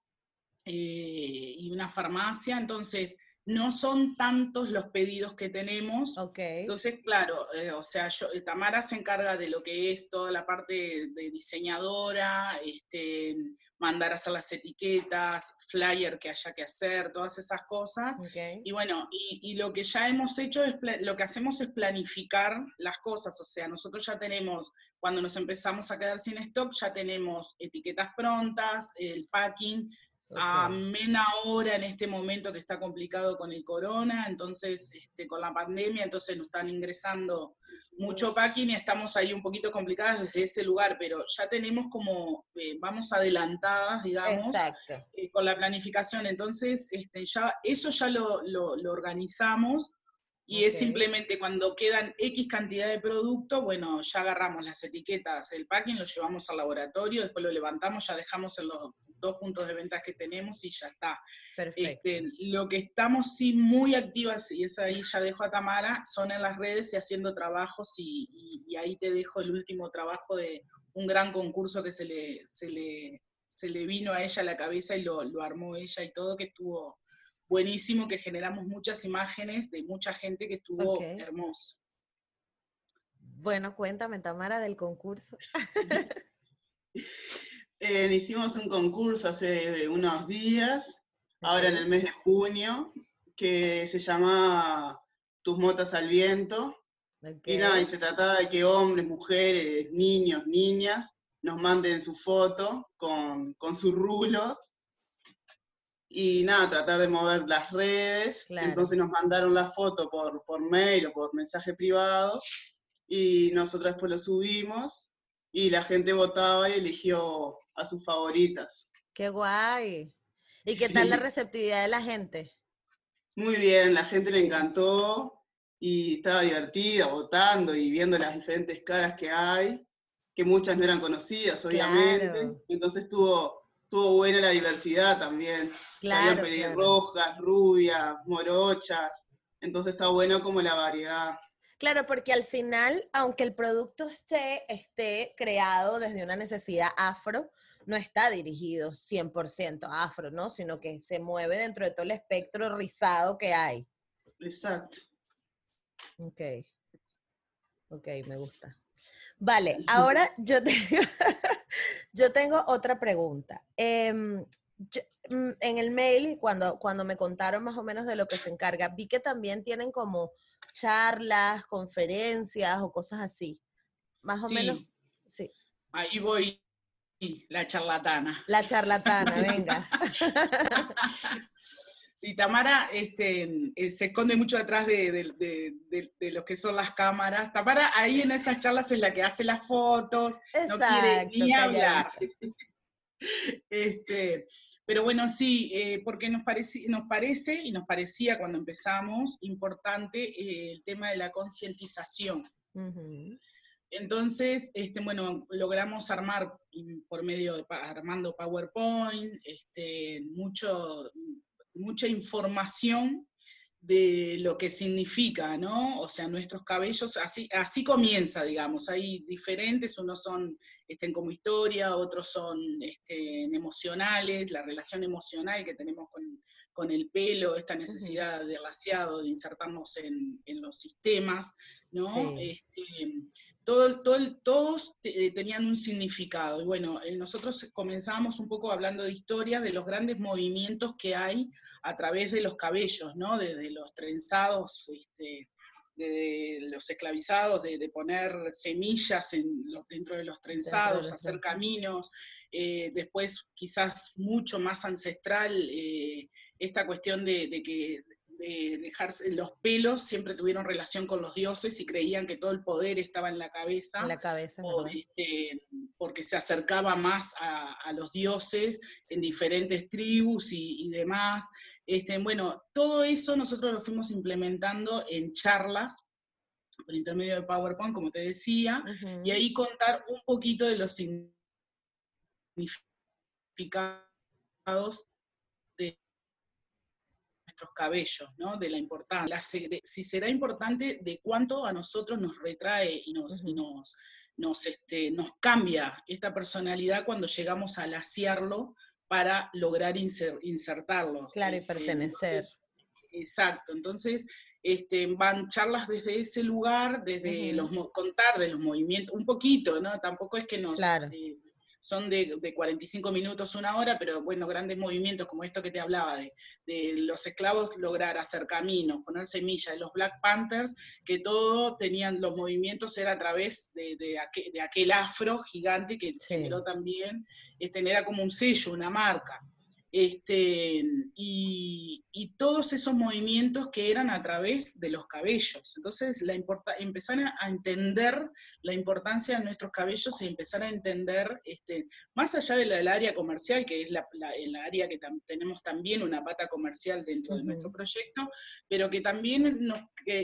y una farmacia, entonces no son tantos los pedidos que tenemos. Okay. Entonces, claro, eh, o sea, yo, Tamara se encarga de lo que es toda la parte de diseñadora, este, mandar a hacer las etiquetas, flyer que haya que hacer, todas esas cosas. Y bueno, y, lo que ya hemos hecho es, lo que hacemos es planificar las cosas, o sea, nosotros ya tenemos, cuando nos empezamos a quedar sin stock, ya tenemos etiquetas prontas, el packing, a mena hora en este momento que está complicado con el corona, entonces este, con la pandemia, entonces nos están ingresando mucho packing y estamos ahí un poquito complicadas desde ese lugar, pero ya tenemos como, eh, vamos adelantadas, digamos, eh, con la planificación, entonces este, ya, eso ya lo, lo, organizamos. Y es simplemente cuando quedan X cantidad de producto, bueno, ya agarramos las etiquetas, el packing, lo llevamos al laboratorio, después lo levantamos, ya dejamos en los dos puntos de ventas que tenemos y ya está. Este, lo que estamos sí muy activas, y es ahí ya dejo a Tamara, son en las redes y haciendo trabajos, y, ahí te dejo el último trabajo de un gran concurso que se le, se le, se le vino a ella a la cabeza y lo, armó ella y todo, que estuvo buenísimo, que generamos muchas imágenes de mucha gente que estuvo hermoso. Bueno, cuéntame, Tamara, del concurso. Eh, hicimos un concurso hace unos días, ahora en el mes de junio, que se llama Tus motas al viento. Y nada, y se trataba de que hombres, mujeres, niños, niñas nos manden su foto con, sus rulos y nada, tratar de mover las redes. Entonces nos mandaron la foto por, por mail o por mensaje privado y nosotros después lo subimos y la gente votaba y eligió a sus favoritas. Qué guay. ¿Y qué tal la receptividad de la gente? Muy bien, la gente le encantó y estaba divertida, votando y viendo las diferentes caras que hay, que muchas no eran conocidas, obviamente. Entonces tuvo, tuvo buena la diversidad también. Claro, Había rojas, rubias, morochas. Entonces está bueno como la variedad. Claro, porque al final, aunque el producto esté, esté creado desde una necesidad afro, no está dirigido 100% afro, ¿no? Sino que se mueve dentro de todo el espectro rizado que hay. Exacto. Ok. Ok, me gusta. Vale, ahora yo tengo, yo tengo otra pregunta. Em, mm, en el mail, cuando, cuando me contaron más o menos de lo que se encarga, vi que también tienen como charlas, conferencias o cosas así. Más o menos. Sí. Ahí voy la charlatana. La charlatana, venga. Sí, Tamara este, eh, se esconde mucho detrás de, de, lo que son las cámaras. Tamara ahí en esas charlas es la que hace las fotos, no quiere ni hablar. Este, pero bueno, sí, eh, porque nos parece, nos parece y nos parecía cuando empezamos importante eh, el tema de la concientización. Entonces, este, bueno, logramos armar por medio de armando PowerPoint, este, mucho, mucha información de lo que significa, ¿no? O sea, nuestros cabellos, así, así comienza, digamos, hay diferentes, unos son estén como historia, otros son este, emocionales, la relación emocional que tenemos con, con el pelo, esta necesidad de laseado, de insertarnos en, en los sistemas, ¿no? Este, todo, todo, todos eh, tenían un significado. Y bueno, eh, nosotros comenzábamos un poco hablando de historias, de los grandes movimientos que hay a través de los cabellos, ¿no? Desde los trenzados, este, de los esclavizados, de, poner semillas en dentro de los trenzados, hacer caminos, eh, después quizás mucho más ancestral, esta cuestión de, que de dejarse los pelos siempre tuvieron relación con los dioses y creían que todo el poder estaba en la cabeza. En la cabeza. este, porque se acercaba más a, los dioses en diferentes tribus y, demás. Este, bueno, todo eso nosotros lo fuimos implementando en charlas por intermedio de PowerPoint, como te decía, y ahí contar un poquito de los significados nuestros cabellos, ¿no? De la importancia, si será importante de cuánto a nosotros nos retrae y nos, nos, nos, este, nos cambia esta personalidad cuando llegamos a laciarlo para lograr insertarlo. Claro, y este, pertenecer. Exacto, entonces este, van charlas desde ese lugar, desde los contar de los movimientos, un poquito, ¿no? Tampoco es que nos eh, son de, de, 45 minutos, una hora, pero bueno, grandes movimientos como esto que te hablaba, de, de los esclavos lograr hacer caminos, poner semillas, los Black Panthers, que todo tenían, los movimientos era a través de, de, aquel, afro gigante que generó también, este, era como un sello, una marca. Este, y, todos esos movimientos que eran a través de los cabellos. Entonces, la empezar a entender la importancia de nuestros cabellos y empezar a entender, este, más allá de la, del área comercial, que es la, el área que tenemos también una pata comercial dentro de nuestro proyecto, pero que también nos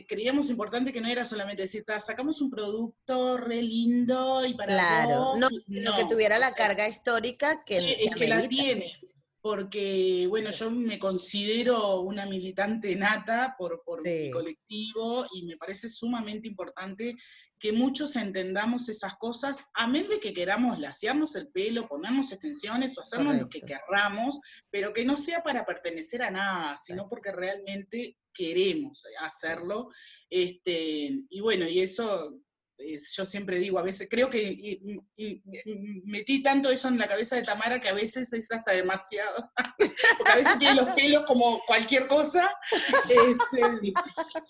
creíamos importante que no era solamente decir, sacamos un producto re lindo y para claro, no, que tuviera la carga histórica que, es que la tiene porque, bueno, yo me considero una militante nata por, por mi colectivo y me parece sumamente importante que muchos entendamos esas cosas, a menos de que queramos lasearnos el pelo, ponernos extensiones o hacernos lo que querramos, pero que no sea para pertenecer a nada, sino porque realmente queremos hacerlo. Este, y bueno, y eso yo siempre digo, a veces, creo que metí tanto eso en la cabeza de Tamara que a veces es hasta demasiado, porque a veces tiene los pelos como cualquier cosa. Este,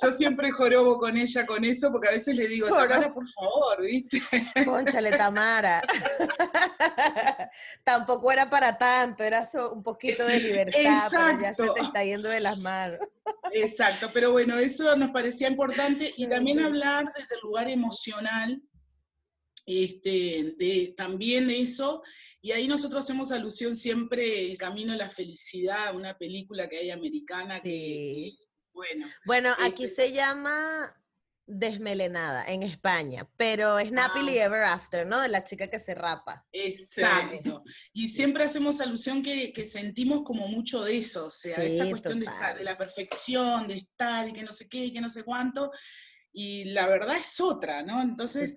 yo siempre jorobo con ella con eso, porque a veces le digo, Tamara, por favor, ¿viste? Conchale, Tamara. Tampoco era para tanto, era un poquito de libertad, pero ya se te está yendo de las manos. Exacto, pero bueno, eso nos parecía importante y también hablar desde el lugar emocional, este, de, también eso, y ahí nosotros hacemos alusión siempre El Camino a la Felicidad, una película que hay americana que, bueno. Bueno, aquí este se llama desmelenada en España, pero es Napoli ah. Ever After, ¿no? De la chica que se rapa. Exacto. Y siempre hacemos alusión que, sentimos como mucho de eso, o sea, esa cuestión de, de, la perfección, de estar y que no sé qué y que no sé cuánto. Y la verdad es otra, ¿no? Entonces,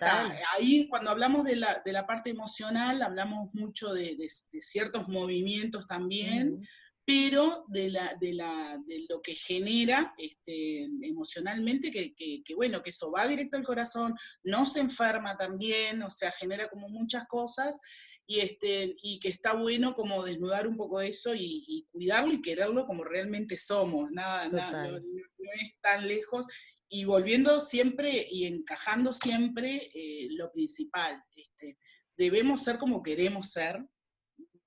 ahí cuando hablamos de la, de la, parte emocional, hablamos mucho de, ciertos movimientos también pero de, la, de, la, de lo que genera este, emocionalmente, que, que, bueno, que eso va directo al corazón, no se enferma también, o sea, genera como muchas cosas, y, este, y que está bueno como desnudar un poco eso y, cuidarlo y quererlo como realmente somos, nada, nada no, es tan lejos, y volviendo siempre y encajando siempre eh, lo principal, este, debemos ser como queremos ser,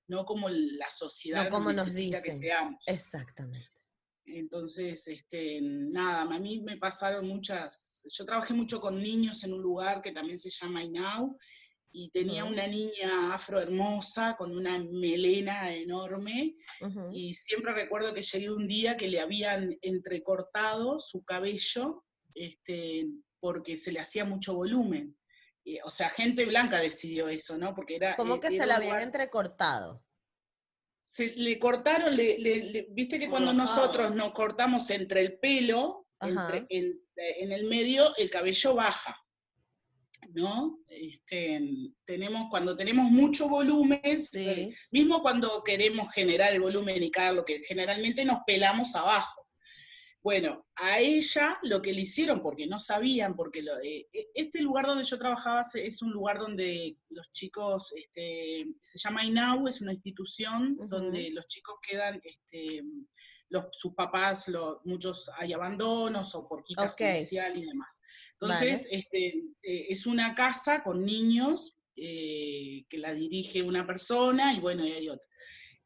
no como la sociedad como necesita que seamos. Exactamente. Entonces, este, nada, a mí me pasaron muchas, yo trabajé mucho con niños en un lugar que también se llama Inau, y tenía una niña afro hermosa con una melena enorme, y siempre recuerdo que llegué un día que le habían entrecortado su cabello, este, porque se le hacía mucho volumen o sea, gente blanca decidió eso, ¿no? Porque era... ¿Cómo que se la habían entrecortado? Se le cortaron, le, viste que cuando nosotros nos cortamos entre el pelo, entre, en, el medio, el cabello baja. ¿no? Este, tenemos, cuando tenemos mucho volumen, mismo cuando queremos generar el volumen y cada lo que generalmente nos pelamos abajo. Bueno, a ella lo que le hicieron, porque no sabían, porque eh, e, este lugar donde yo trabajaba es un lugar donde los chicos, este, se llama INAU, es una institución donde los chicos quedan, este, los, sus papás, muchos hay abandonos o por quita judicial y demás. Entonces, este, eh, es una casa con niños eh, que la dirige una persona y bueno, y hay otra.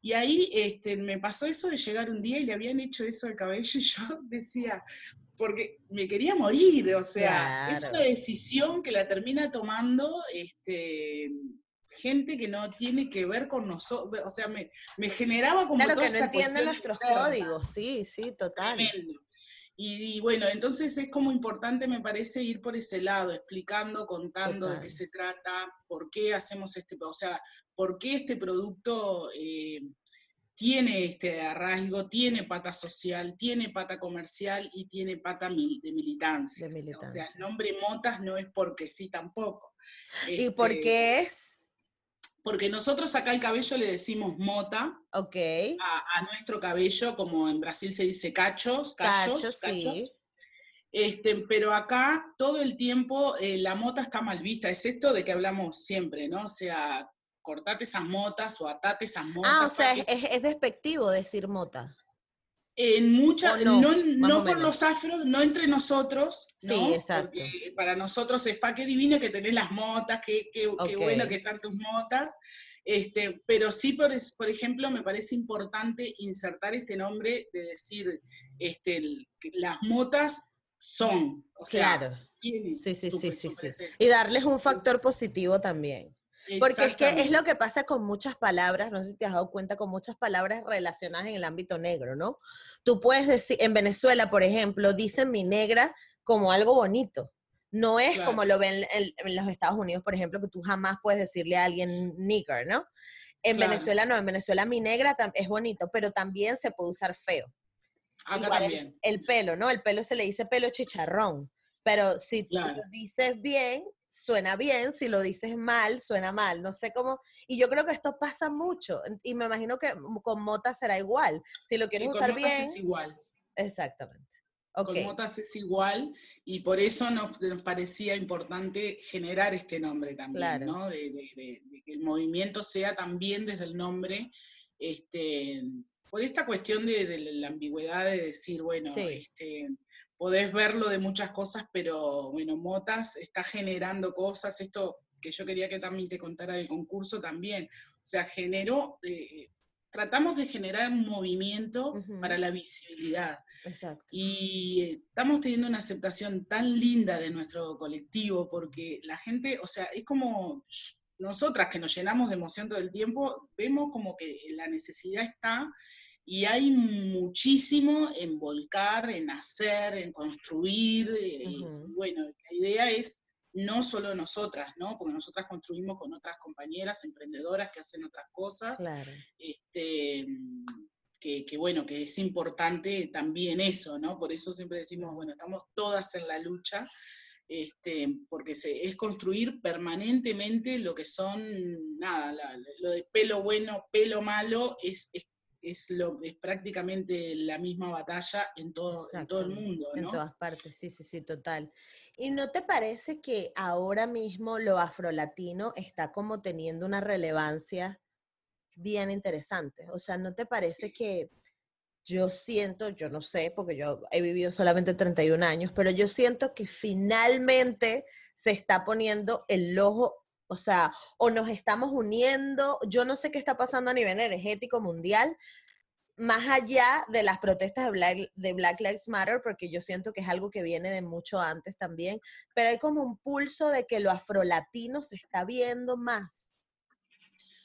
Y ahí este, me pasó eso de llegar un día y le habían hecho eso al cabello y yo decía, porque me quería morir, o sea, es una decisión que la termina tomando este, gente que no tiene que ver con nosotros, o sea, me, generaba como... Claro, que no entiende nuestros códigos, sí, sí, total. Y, bueno, entonces es como importante, me parece, ir por ese lado, explicando, contando de qué se trata, por qué hacemos este, o sea, por qué este producto eh, tiene este arraigo, tiene pata social, tiene pata comercial y tiene pata de, militancia. O sea, el nombre Motas no es porque sí tampoco. ¿Y por este, qué es? porque nosotros acá el cabello le decimos mota. Ok. A, nuestro cabello, como en Brasil se dice cachos, cachos, Sí. Este, pero acá todo el tiempo eh, la mota está mal vista. Es esto de que hablamos siempre, ¿no? O sea, cortate esas motas o atate esas motas. Ah, o sea, es, despectivo decir mota. En muchas, no, no, por los afros, no entre nosotros, ¿no? Sí, exacto. Porque para nosotros es pa' qué divina que tenés las motas, qué, qué, bueno que están tus motas. Este, pero sí, por, por, ejemplo, me parece importante insertar este nombre de decir, este, las motas son. O sea, claro. Sí, sí, sí, sí, sí. Y darles un factor positivo también. Porque es que es lo que pasa con muchas palabras, no sé si te has dado cuenta, con muchas palabras relacionadas en el ámbito negro, ¿no? Tú puedes decir, en Venezuela, por ejemplo, dicen mi negra como algo bonito. No es como lo ven en, los Estados Unidos, por ejemplo, que tú jamás puedes decirle a alguien nigger, ¿no? En Venezuela no, en Venezuela mi negra es bonito, pero también se puede usar feo. también. El, pelo, ¿no? El pelo se le dice pelo chicharrón. Pero si tú lo dices bien, suena bien, si lo dices mal, suena mal, no sé cómo, y yo creo que esto pasa mucho, y me imagino que con motas será igual, si lo quieres usar bien. Es igual. Exactamente. Con motas es igual y por eso nos, parecía importante generar este nombre también, ¿no? De, que el movimiento sea también desde el nombre, este, por esta cuestión de, la ambigüedad de decir, bueno, este, podés verlo de muchas cosas, pero bueno, Motas está generando cosas, esto que yo quería que también te contara del concurso también, o sea, generó, eh, tratamos de generar un movimiento para la visibilidad. Exacto. Y eh, estamos teniendo una aceptación tan linda de nuestro colectivo, porque la gente, o sea, es como nosotras que nos llenamos de emoción todo el tiempo, vemos como que la necesidad está y hay muchísimo en volcar, en hacer, en construir. Eh, bueno, la idea es no solo nosotras, ¿no? Porque nosotras construimos con otras compañeras emprendedoras que hacen otras cosas. Claro. Este, que, bueno, que es importante también eso, ¿no? Por eso siempre decimos, bueno, estamos todas en la lucha. Este, porque se, es construir permanentemente lo que son, nada, lo de pelo bueno, pelo malo, es, es es, lo, es prácticamente la misma batalla en todo, en todo el mundo. ¿no? En todas partes, sí, sí, sí, total. ¿Y no te parece que ahora mismo lo afrolatino está como teniendo una relevancia bien interesante? O sea, ¿no te parece que yo siento, yo no sé, porque yo he vivido solamente 31 años, pero yo siento que finalmente se está poniendo el ojo o sea, o nos estamos uniendo, yo no sé qué está pasando a nivel energético mundial, más allá de las protestas de Black, Lives Matter, porque yo siento que es algo que viene de mucho antes también, pero hay como un pulso de que lo afrolatino se está viendo más.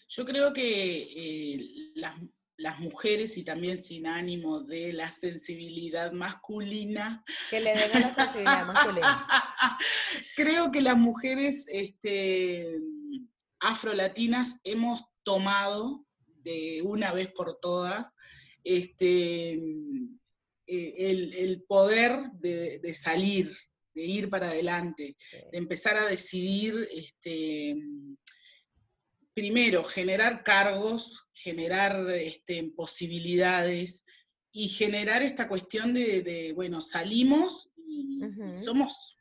Yo creo que eh, las, las mujeres y también sin ánimo de la sensibilidad masculina. Que le den a la sensibilidad masculina. Creo que las mujeres este, afrolatinas hemos tomado de una vez por todas este, eh, el, poder de, salir, de ir para adelante, de empezar a decidir este, primero, generar cargos, generar este, posibilidades y generar esta cuestión de, bueno, salimos y, somos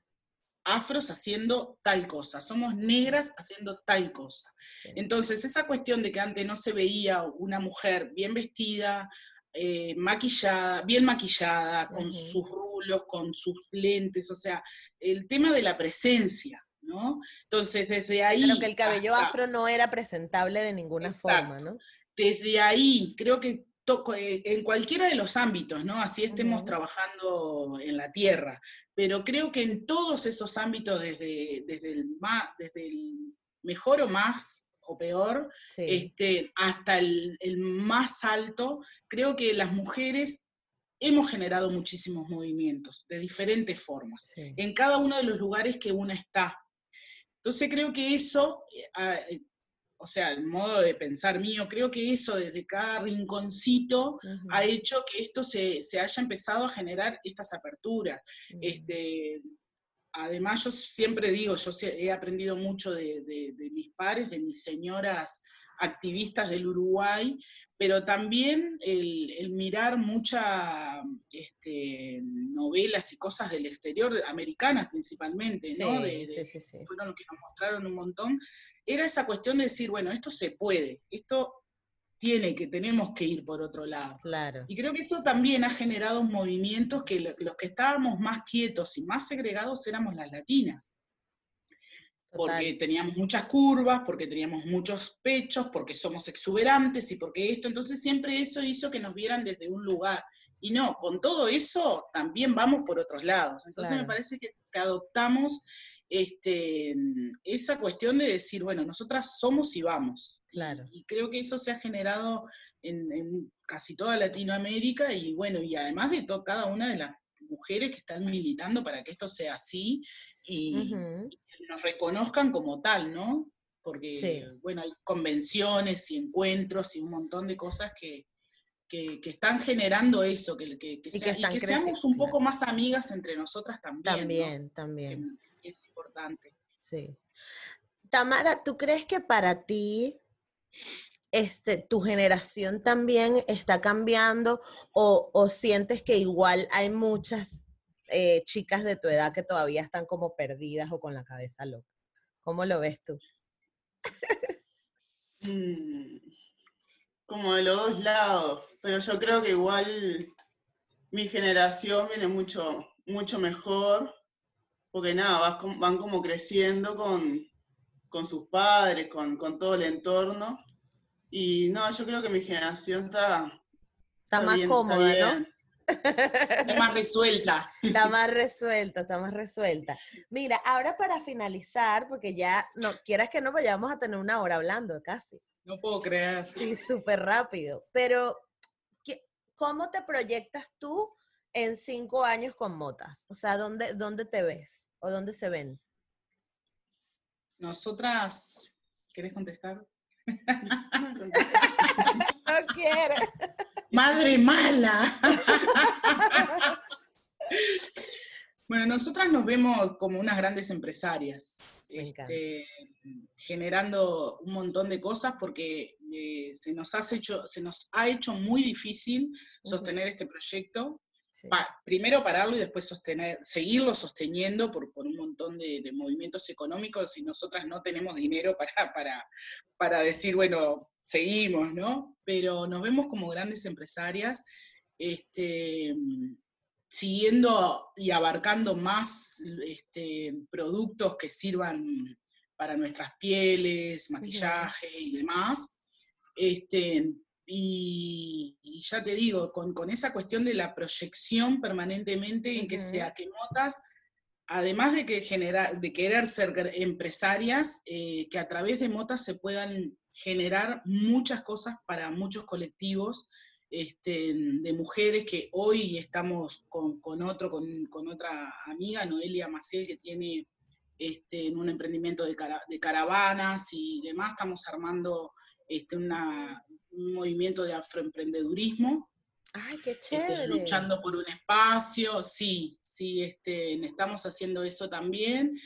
afros haciendo tal cosa, somos negras haciendo tal cosa. Entonces, esa cuestión de que antes no se veía una mujer bien vestida, eh, maquillada, bien maquillada, con sus rulos, con sus lentes, o sea, el tema de la presencia, ¿no? Entonces, desde ahí... Pero que el cabello afro no era presentable de ninguna forma, ¿no? Desde ahí, creo que eh, en cualquiera de los ámbitos, ¿no? Así estemos trabajando en la tierra, pero creo que en todos esos ámbitos, desde, desde, el, más, desde el mejor o más o peor, este, hasta el, más alto, creo que las mujeres hemos generado muchísimos movimientos de diferentes formas, en cada uno de los lugares que una está. Entonces creo que eso, eh, eh, o sea, el modo de pensar mío, creo que eso desde cada rinconcito ha hecho que esto se, haya empezado a generar estas aperturas. este, además yo siempre digo, yo he aprendido mucho de, mis pares, de mis señoras activistas del Uruguay, pero también el, mirar muchas este, novelas y cosas del exterior, americanas principalmente, ¿no? Sí, sí, fueron los que nos mostraron un montón, era esa cuestión de decir, bueno, esto se puede, esto tiene que, tenemos que ir por otro lado. Claro. Y creo que eso también ha generado movimientos que los que estábamos más quietos y más segregados éramos las latinas. Porque teníamos muchas curvas, porque teníamos muchos pechos, porque somos exuberantes y porque esto, entonces siempre eso hizo que nos vieran desde un lugar. Y no, con todo eso también vamos por otros lados. Entonces me parece que, que adoptamos este, esa cuestión de decir, bueno, nosotras somos y vamos. Claro. Y, creo que eso se ha generado en, casi toda Latinoamérica y bueno, y además de cada una de las mujeres que están militando para que esto sea así y, nos reconozcan como tal, ¿no? Porque, bueno, hay convenciones y encuentros y un montón de cosas que, que, están generando eso, que, que, que, seamos un poco más amigas entre nosotras también. También, también es importante. Sí. Tamara, ¿tú crees que para ti este, tu generación también está cambiando o, sientes que igual hay muchas eh, chicas de tu edad que todavía están como perdidas o con la cabeza loca? ¿Cómo lo ves tú? Mm, como de los dos lados, pero yo creo que igual mi generación viene mucho, mucho mejor porque nada, van como creciendo con, sus padres, con, todo el entorno. Y no, yo creo que mi generación está... Está, más cómoda, ¿no? Está más resuelta. Está más resuelta, está más resuelta. Mira, ahora para finalizar, porque ya no quieras que no vayamos a tener una hora hablando casi. No puedo creer. Y súper rápido. Pero, ¿cómo te proyectas tú en cinco años con motas? O sea, ¿dónde, dónde te ves? o dónde se ven? Nosotras, ¿querés contestar? no quiere. Madre mala. bueno, nosotras nos vemos como unas grandes empresarias, este, generando un montón de cosas porque eh, se, nos hecho, se nos ha hecho muy difícil sostener este proyecto. Primero pararlo y después sostener, seguirlo sosteniendo por, un montón de, movimientos económicos y nosotras no tenemos dinero para, para, para decir, bueno, seguimos, ¿no? Pero nos vemos como grandes empresarias, este, siguiendo y abarcando más este, productos que sirvan para nuestras pieles, maquillaje y demás. Este, y, ya te digo, con, esa cuestión de la proyección permanentemente en que sea que notas, además de, que de querer ser empresarias, eh, que a través de Motas se puedan generar muchas cosas para muchos colectivos este, de mujeres que hoy estamos con, otro, con, otra amiga, Noelia Maciel, que tiene este, un emprendimiento de, de caravanas y demás, estamos armando este, una, un movimiento de afroemprendedurismo. ¡Ay, qué este, chévere! luchando por un espacio, sí, sí, este, estamos haciendo eso también.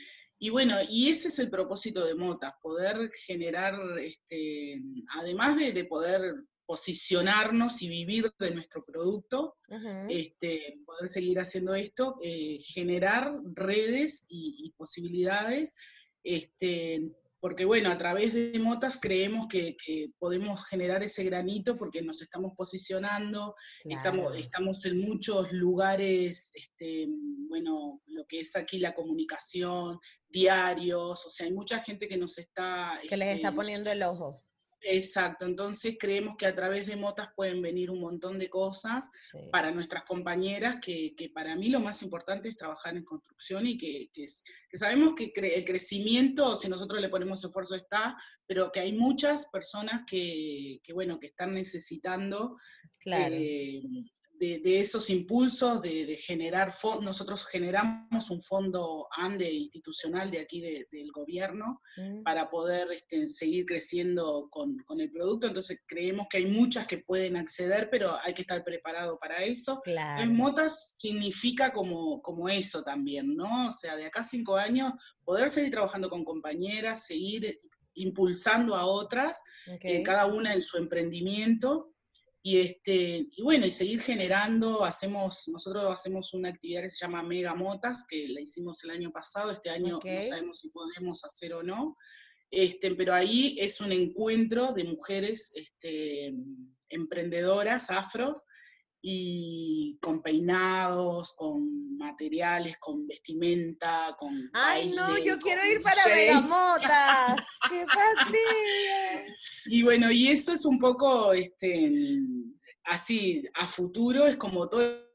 Y bueno, y ese es el propósito de Motas, poder generar, este, además de, poder posicionarnos y vivir de nuestro producto, este, poder seguir haciendo esto, eh, generar redes y, y posibilidades este, porque bueno, a través de Motas creemos que, podemos generar ese granito porque nos estamos posicionando, estamos, estamos en muchos lugares, este, bueno, lo que es aquí la comunicación, diarios, o sea, hay mucha gente que nos está... Que les está este, poniendo el ojo. Exacto, entonces creemos que a través de Motas pueden venir un montón de cosas para nuestras compañeras, que, para mí lo más importante es trabajar en construcción y que, sabemos que el crecimiento, si nosotros le ponemos esfuerzo, está, pero que hay muchas personas que, bueno, que están necesitando eh, de, esos impulsos de, generar fondos. Nosotros generamos un fondo ANDE institucional de aquí del gobierno mm. para poder este, seguir creciendo con, el producto. Entonces creemos que hay muchas que pueden acceder, pero hay que estar preparado para eso. En Motas significa como, como eso también, ¿no? O sea, de acá a cinco años poder seguir trabajando con compañeras, seguir impulsando a otras, eh, cada una en su emprendimiento y, este, y bueno, y seguir generando, hacemos, nosotros hacemos una actividad que se llama Mega Motas, que la hicimos el año pasado, este año no sabemos si podemos hacer o no, este, pero ahí es un encuentro de mujeres este, emprendedoras afros y con peinados, con materiales, con vestimenta, con... ¡Ay, no! Yo quiero ir para Megamotas. ¡Qué fastidio! Y bueno, y eso es un poco, este, así, a futuro es como todo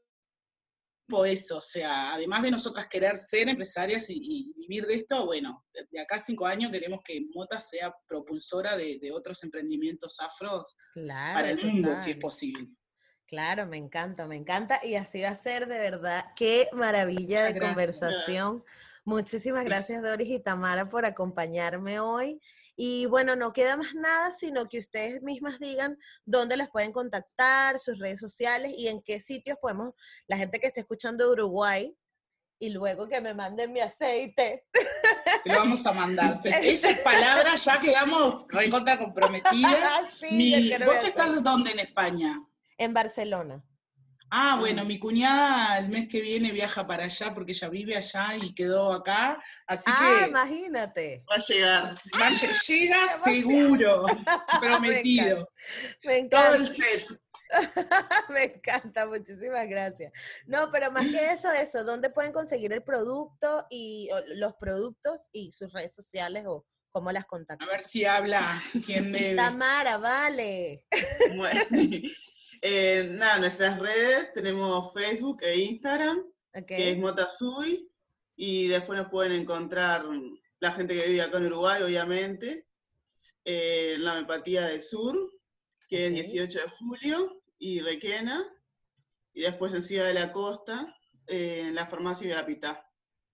eso, o sea, además de nosotras querer ser empresarias y, vivir de esto, bueno, de acá a cinco años queremos que Motas sea propulsora de, otros emprendimientos afros para el mundo, si es posible. Claro, me encanta, me encanta. Y así va a ser de verdad. Qué maravilla de conversación. Muchísimas gracias, Doris y Tamara, por acompañarme hoy. Y bueno, no queda más nada, sino que ustedes mismas digan dónde las pueden contactar, sus redes sociales y en qué sitios podemos, la gente que esté escuchando Uruguay, y luego que me manden mi aceite. Lo vamos a mandar. Esas palabras ya quedamos recontra comprometidas. sí, ¿Vos estás dónde en España? En Barcelona. Ah, bueno, mi cuñada el mes que viene viaja para allá porque ella vive allá y quedó acá, así ah, que... imagínate. Va a llegar. Va a llega seguro, prometido. Me encanta. Todo el set. Me encanta, muchísimas gracias. No, pero más que eso, eso, ¿dónde pueden conseguir el producto y los productos y sus redes sociales o cómo las contactan? A ver si habla quién debe. Tamara, vale. Bueno, eh, nada, nuestras redes tenemos Facebook e Instagram, que es Motasui, y después nos pueden encontrar la gente que vive acá en Uruguay, obviamente, eh, la Empatía del Sur, que es 18 de julio, y Requena, y después en Ciudad de la Costa, eh, en la farmacia de la Pitá.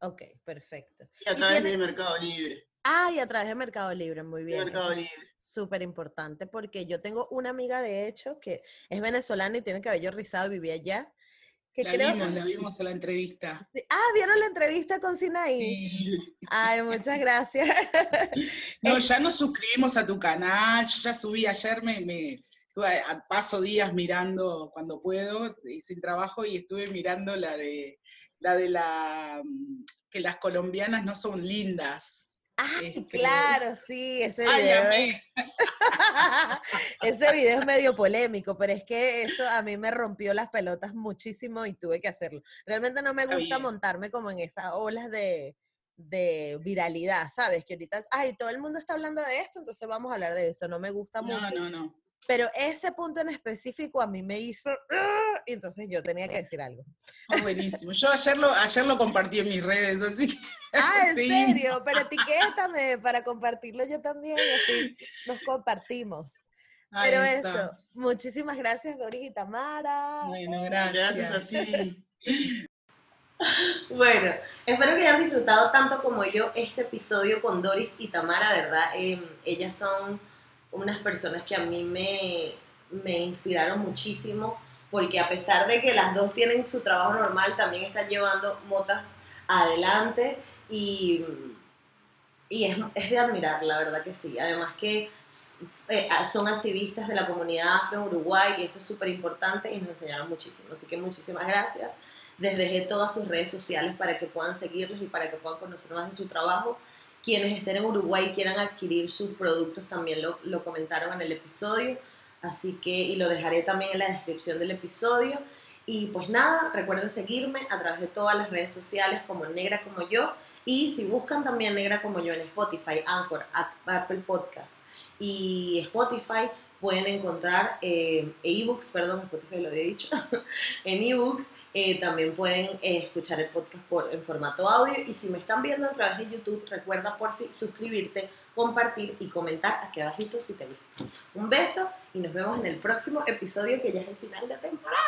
Ok, perfecto. Y a través de Mercado Libre. Ah, y a través de Mercado Libre, muy bien. Mercado Libre. Súper importante porque yo tengo una amiga, de hecho, que es venezolana y tiene cabello rizado y vivía allá. Que la vimos, la vimos en la entrevista. Ah, ¿vieron la entrevista con Sinaí? Sí. Ay, muchas gracias. no, ya nos suscribimos a tu canal, yo ya subí, ayer me, me paso días mirando cuando puedo, sin trabajo, y estuve mirando la de la de la mm, que las colombianas no son lindas. Ah, claro, sí, ese video. ese video es medio polémico, pero es que eso a mí me rompió las pelotas muchísimo y tuve que hacerlo. Realmente no me gusta montarme como en esas olas de, de viralidad, ¿sabes? Que ahorita, ay, todo el mundo está hablando de esto, entonces vamos a hablar de eso. No me gusta mucho. No, no, no. Pero ese punto en específico a mí me hizo, ¡ah! y entonces yo tenía que decir algo. buenísimo. Yo ayer lo, ayer lo compartí en mis redes, así Ah, ¿en serio? Pero etiquétame para compartirlo yo también, así nos compartimos. Pero eso, muchísimas gracias Doris y Tamara. Bueno, gracias. Gracias Bueno, espero que hayan disfrutado tanto como yo este episodio con Doris y Tamara, ¿verdad? Em, ellas son unas personas que a mí me, me inspiraron muchísimo, porque a pesar de que las dos tienen su trabajo normal, también están llevando motas adelante y, y es, es, de admirar, la verdad que sí. Además que eh, son activistas de la comunidad afro en Uruguay y eso es súper importante y nos enseñaron muchísimo. Así que muchísimas gracias. Les dejé todas sus redes sociales para que puedan seguirlos y para que puedan conocer más de su trabajo quienes estén en Uruguay y quieran adquirir sus productos también lo, comentaron en el episodio. Así que, y lo dejaré también en la descripción del episodio. Y pues nada, recuerden seguirme a través de todas las redes sociales como Negra como yo. Y si buscan también Negra como yo en Spotify, Anchor, Apple Podcast y Spotify, pueden encontrar eh, ebooks, perdón, Spotify lo había dicho, en ebooks. Eh, también pueden eh, escuchar el podcast por, en formato audio. Y si me están viendo a través de YouTube, recuerda por fin suscribirte, compartir y comentar aquí abajito si te gusta. Un beso y nos vemos en el próximo episodio que ya es el final de temporada.